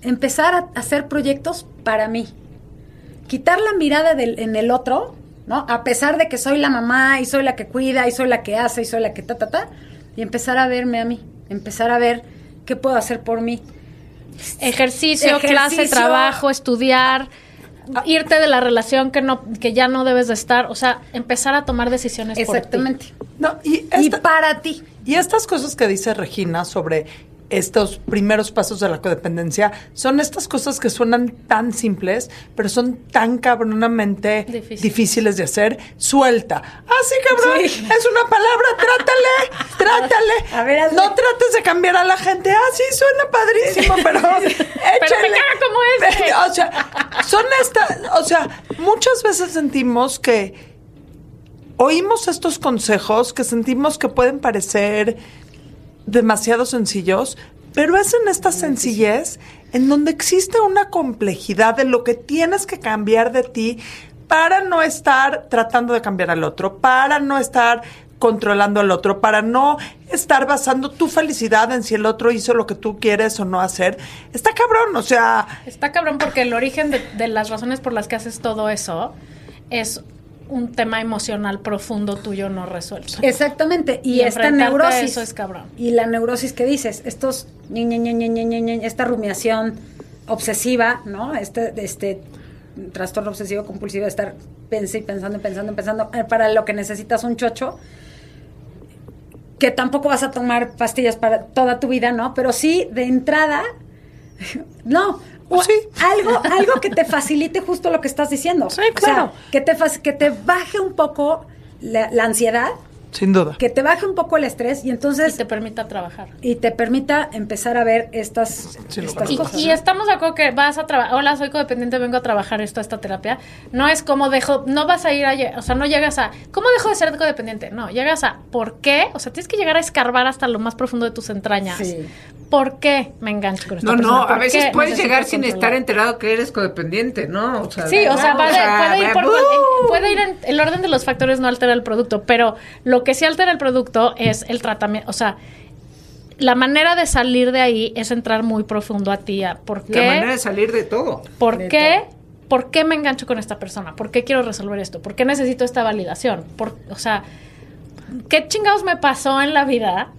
Empezar a hacer proyectos para mí quitar la mirada del, en el otro, ¿no? A pesar de que soy la mamá y soy la que cuida y soy la que hace y soy la que ta, ta, ta, y empezar a verme a mí, empezar a ver qué puedo hacer por mí. Ejercicio, Ejercicio. clase, trabajo, estudiar, irte de la relación que no que ya no debes de estar, o sea, empezar a tomar decisiones Exactamente. No, y, Y para ti. y estas cosas que dice Regina sobre estos primeros pasos de la codependencia son estas cosas que suenan tan simples, pero son tan cabronamente Difícil. difíciles de hacer. Suelta. Ah, sí, cabrón. Sí. Es una palabra. Trátale. Trátale. A ver, hazle. no trates de cambiar a la gente. Ah, sí, suena padrísimo, pero <laughs> échale. me caga como este. O sea, son estas, o sea, muchas veces sentimos que oímos estos consejos que sentimos que pueden parecer demasiado sencillos, pero es en esta sencillez en donde existe una complejidad de lo que tienes que cambiar de ti para no estar tratando de cambiar al otro, para no estar controlando al otro, para no estar basando tu felicidad en si el otro hizo lo que tú quieres o no hacer. Está cabrón, o sea, Está cabrón porque el origen de, de las razones por las que haces todo eso es un tema emocional profundo tuyo no resuelto. Exactamente. Y, Y esta neurosis. eso es cabrón. Y la neurosis que dices, estos ñe, ñe, ñe, esta rumiación obsesiva, ¿no? Este, este trastorno obsesivo compulsivo de estar pensando y pensando y pensando pensando eh, para lo que necesitas un chocho que tampoco vas a tomar pastillas para toda tu vida, ¿no? Pero sí, de entrada, <laughs> no, o- Sí. algo, algo que te facilite justo lo que estás diciendo. Sí, O sea, claro. que te, que te baje un poco la, la ansiedad, sin duda. que te baje un poco el estrés y Y entonces te permita trabajar. y te permita empezar a ver estas, estas Y, cosas. y ¿no? estamos de acuerdo que vas a trabajar, hola, soy codependiente, vengo a trabajar esto, esta terapia. No es como dejo, no vas a ir a, o sea, no llegas a, ¿cómo dejo de ser codependiente? No, llegas a, ¿por qué? O sea, tienes que llegar a escarbar hasta lo más profundo de tus entrañas Sí. ¿por qué me engancho con esta No, persona? no, a ¿Por veces puedes llegar sin controlar? estar enterado que eres codependiente, ¿no? O sea, Sí, o sea, puede, ir por, ¡uh! puede ir en el orden de los factores no altera el producto, pero lo que sí altera el producto es el tratamiento, o sea, la manera de salir de ahí es entrar muy profundo a ti, por La manera qué, de salir de todo. por de qué, por qué me engancho con esta persona, por qué quiero resolver esto, por qué necesito esta validación, por, o sea, qué chingados me pasó en la vida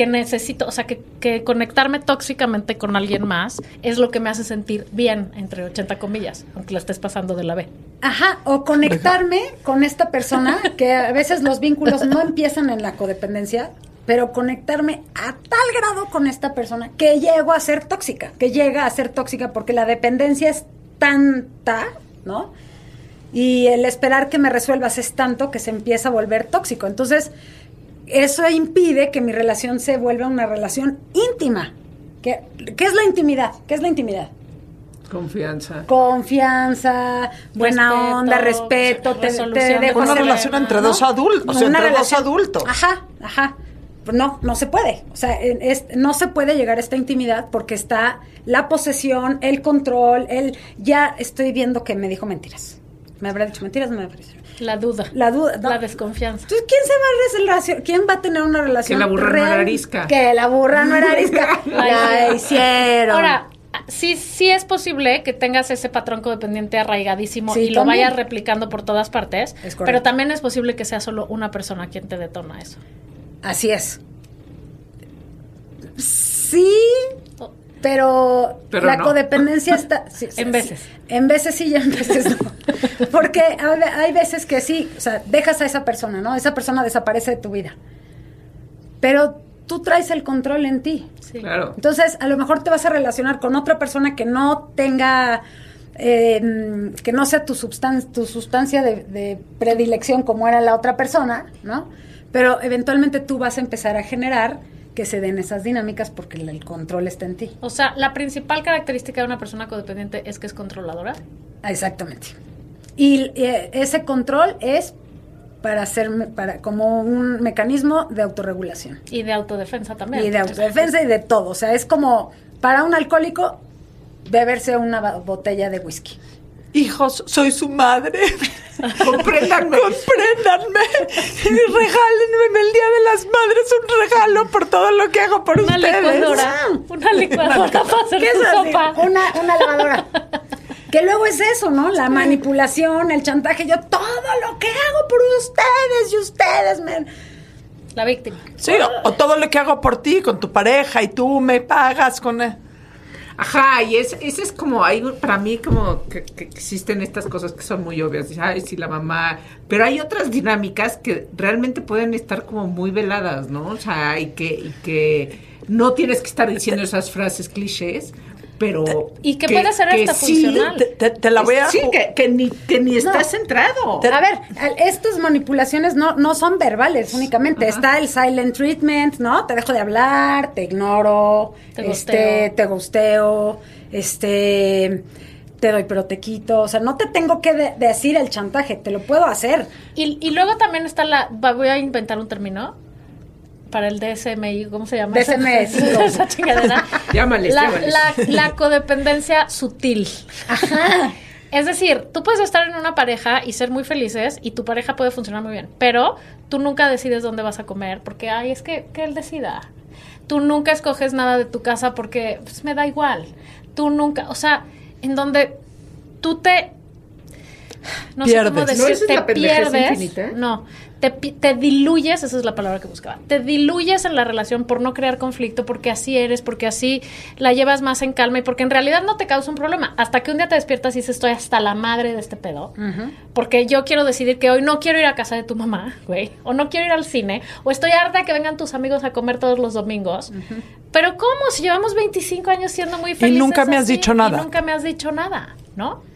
que necesito, o sea, que, que conectarme tóxicamente con alguien más es lo que me hace sentir bien, entre 80 comillas, aunque la estés pasando de la B. Ajá, o conectarme con esta persona, que a veces los vínculos no empiezan en la codependencia, pero conectarme a tal grado con esta persona que llego a ser tóxica, que llega a ser tóxica porque la dependencia es tanta, ¿no? Y el esperar que me resuelvas es tanto que se empieza a volver tóxico. Entonces, eso impide que mi relación se vuelva una relación íntima. ¿Qué, qué es la intimidad? ¿Qué es la intimidad? Confianza. confianza, buena Respeto, onda, respeto, te, te dejo de Una hacer- relación entre dos adultos, o sea, Una entre dos adultos. Ajá, ajá. Pues no, no se puede. O sea, en- es- no se puede llegar a esta intimidad porque está la posesión, el control, el ya estoy viendo que me dijo mentiras. ¿Me habrá dicho mentiras? No me habrá dicho. La duda. La duda. no. La desconfianza. Entonces, ¿quién se va a relacionar? ¿Quién va a tener una relación? Que la burra no era real? arisca. Que la burra no era arisca. <laughs> la hicieron. Ahora, sí, sí es posible que tengas ese patrón codependiente arraigadísimo Sí, y lo también. vayas replicando por todas partes, Es correcto. pero también es posible que sea solo una persona quien te detona eso. Así es. Sí, pero, Pero la no. codependencia <laughs> está... sí, En sí. veces. En veces sí y en veces no. <laughs> Porque hay, hay veces que sí, o sea, dejas a esa persona, ¿no? Esa persona desaparece de tu vida. Pero tú traes el control en ti. Sí. Claro. Entonces, a lo mejor te vas a relacionar con otra persona que no tenga, eh, que no sea tu, substan tu sustancia de, de predilección como era la otra persona, ¿no? Pero eventualmente tú vas a empezar a generar que se den esas dinámicas porque el, control está en ti. O sea, la principal característica de una persona codependiente es que es controladora. Exactamente. Y eh, ese control es para hacer, para, como un mecanismo de autorregulación. Y de autodefensa también. Y de autodefensa y de todo. O sea, es como para un alcohólico beberse una botella de whisky. Hijos, soy su madre. <laughs> Compréndanme. Compréndanme y regálenme en el Día de las Madres un regalo por todo lo que hago por Una ustedes. licuadora. <laughs> Una licuadora para hacer ¿Qué es tu sopa. Una, una lavadora. <laughs> que luego es eso, ¿no? La manipulación, el chantaje. Yo todo lo que hago por ustedes y ustedes me... La víctima. Sí, o, o todo lo que hago por ti con tu pareja y tú me pagas con... Ajá, y es, ese es como, hay para mí como que, que existen estas cosas que son muy obvias. Ay, sí, la mamá. Pero hay otras dinámicas que realmente pueden estar como muy veladas, ¿no? O sea, y que, y que no tienes que estar diciendo esas frases clichés, pero... Y que puede ser hasta funcional. Te, te- te la voy a... Sí, que, que ni, que ni estás centrado. A ver, al- estas manipulaciones no, no son verbales únicamente. Está el silent treatment, ¿no? Te dejo de hablar, te ignoro, Te este, gusteo. te gusteo, este, te doy pero te quito. O sea, no te tengo que de- decir el chantaje, te lo puedo hacer. Y, y luego también está la. Voy a inventar un término para el DSMI, ¿cómo se llama? esa- DSM-5. <laughs> Esa chingadera. <laughs> Llámales, la, llámales. la, la codependencia sutil. Es decir, tú puedes estar en una pareja y ser muy felices y tu pareja puede funcionar muy bien, pero tú nunca decides dónde vas a comer porque, ay, es que, que él decida. Tú nunca escoges nada de tu casa porque pues, me da igual. Tú nunca, o sea, en donde tú te no sé cómo Pierdes. ¿No decir, es te pierdes. infinita? No, te, diluyes, esa es la palabra que buscaba. Te diluyes en la relación por no crear conflicto, porque así eres, porque así la llevas más en calma y porque en realidad no te causa un problema. Hasta que un día te despiertas y dices, estoy hasta la madre de este pedo. Porque yo quiero decidir que hoy no quiero ir a casa de tu mamá, güey, o no quiero ir al cine, o estoy harta de que vengan tus amigos a comer todos los domingos. Pero ¿cómo? Si llevamos 25 años siendo muy felices. nunca me has así, dicho nada. Y nunca me has dicho nada, ¿no?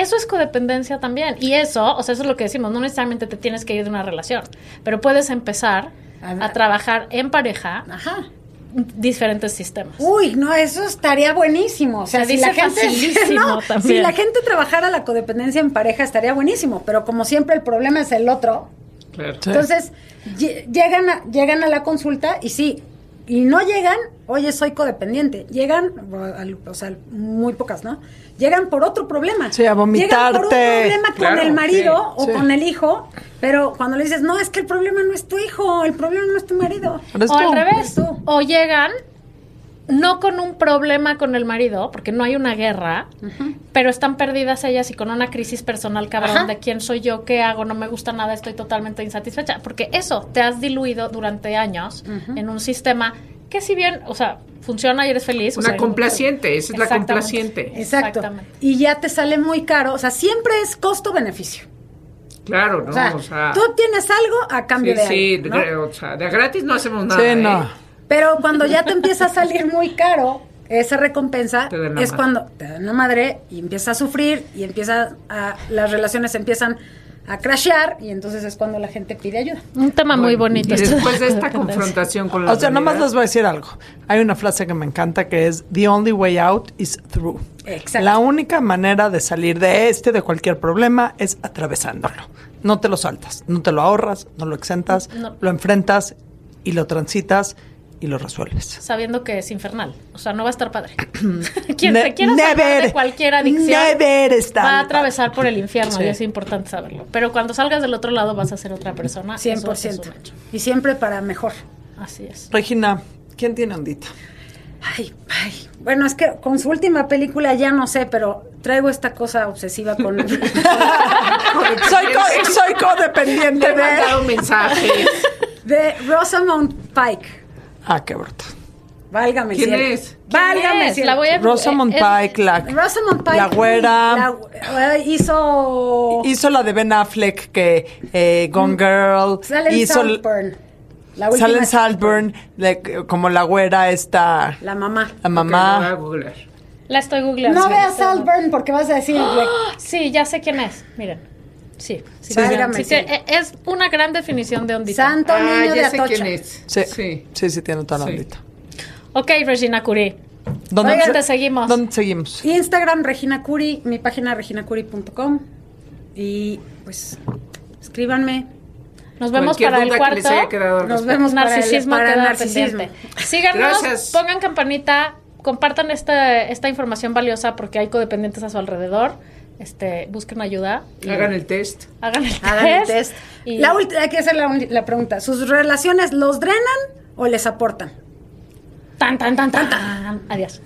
Eso es codependencia también. Y eso, o sea, eso es lo que decimos, no necesariamente te tienes que ir de una relación, pero puedes empezar A- a trabajar en pareja Ajá. diferentes sistemas. Uy, no, eso estaría buenísimo. O sea, Se si la gente, <laughs> facilísimo no, también. si la gente trabajara la codependencia en pareja estaría buenísimo, pero como siempre el problema es el otro. Claro. Entonces, lle- llegan a, llegan a la consulta y sí, y no llegan, oye, soy codependiente. Llegan, o, al- o sea, muy pocas, ¿no? Llegan por otro problema. Sí, a Llegan por un vomitarte. problema con el marido sí, o sí. con el hijo, pero cuando le dices, no, es que el problema no es tu hijo, el problema no es tu marido. O tú. al revés, o llegan no con un problema con el marido, porque no hay una guerra, pero están perdidas ellas y con una crisis personal cabrón Ajá. de quién soy yo, qué hago, no me gusta nada, estoy totalmente insatisfecha, porque eso te has diluido durante años en un sistema que si bien, o sea, funciona y eres feliz. o Una sea, complaciente, esa es la complaciente. Exacto. Exactamente. Y ya te sale muy caro, o sea, siempre es costo-beneficio. Claro, ¿no? O sea, O sea, tú obtienes algo a cambio sí, de sí, algo, de, ¿no? gra- o sea, de gratis no hacemos nada. Sí, ¿eh? Pero cuando ya te empieza a salir muy caro, esa recompensa Te dan la es madre. cuando te dan la madre y empiezas a sufrir y empieza a, las relaciones empiezan a crashear y entonces es cuando la gente pide ayuda. Un tema muy bonito. Y después de esta confrontación con la O sea, nomás les voy a decir algo. Hay una frase que me encanta que es The only way out is through. Exacto. La única manera de salir de este, de cualquier problema, es atravesándolo. No te lo saltas, no te lo ahorras, no lo exentas, No. lo enfrentas y lo transitas y lo resuelves. Sabiendo que es infernal. O sea, no va a estar padre. <clears throat> <clears throat> Quien Ne- se quiera salvar never, de cualquier adicción never está va a padre. atravesar por el infierno Sí. y es importante saberlo. Pero cuando salgas del otro lado vas a ser otra persona. Eso es 100%. un hecho. Y siempre para mejor. Así es. Regina, ¿quién tiene ondita? Ay, ay. Bueno, es que con su última película ya no sé, pero traigo esta cosa obsesiva con... <laughs> <laughs> soy, co- soy te codependiente he mandado de... mensajes. <laughs> de Rosamund Pike. Ah, qué bruto. Válgame ¿Quién cielo. es? Válgame cielo. La voy a- Rosamund Pike, la, Rosamund Pike. la güera... la- eh, hizo... Hizo la de Ben Affleck que eh, Gone Girl. Sale en hizo Saltburn. La última sale en es- Saltburn de- como la güera esta La mamá. la mamá. googlear. La estoy googleando. No veas. Saltburn porque vas a decir... Sí, ya sé quién es. Miren. Sí. sí, Sí. sí, eh, es una gran definición de ondita. Santo Ah, niño de sé Atocha. quién es. Sí, Sí. sí, sí, tiene toda la Sí. ondita. Ok, Regina Curie. ¿Dónde Oigan, te seguimos. ¿Dónde seguimos? Instagram Regina Curi, mi página reginacuri.com y pues escríbanme. Nos vemos Cualquier para el cuarto. Nos vemos para el- narcisismo para el narcisismo. pendiente. Síganos, Gracias. pongan campanita, compartan esta, esta información valiosa porque hay codependientes a su alrededor. Este, busquen ayuda. y Hagan el test. hagan el Hagan el test. test. y- La ulti- hay que hacer la, la pregunta. ¿Sus relaciones los drenan o les aportan? Tan, tan, tan, tan, tan. Adiós.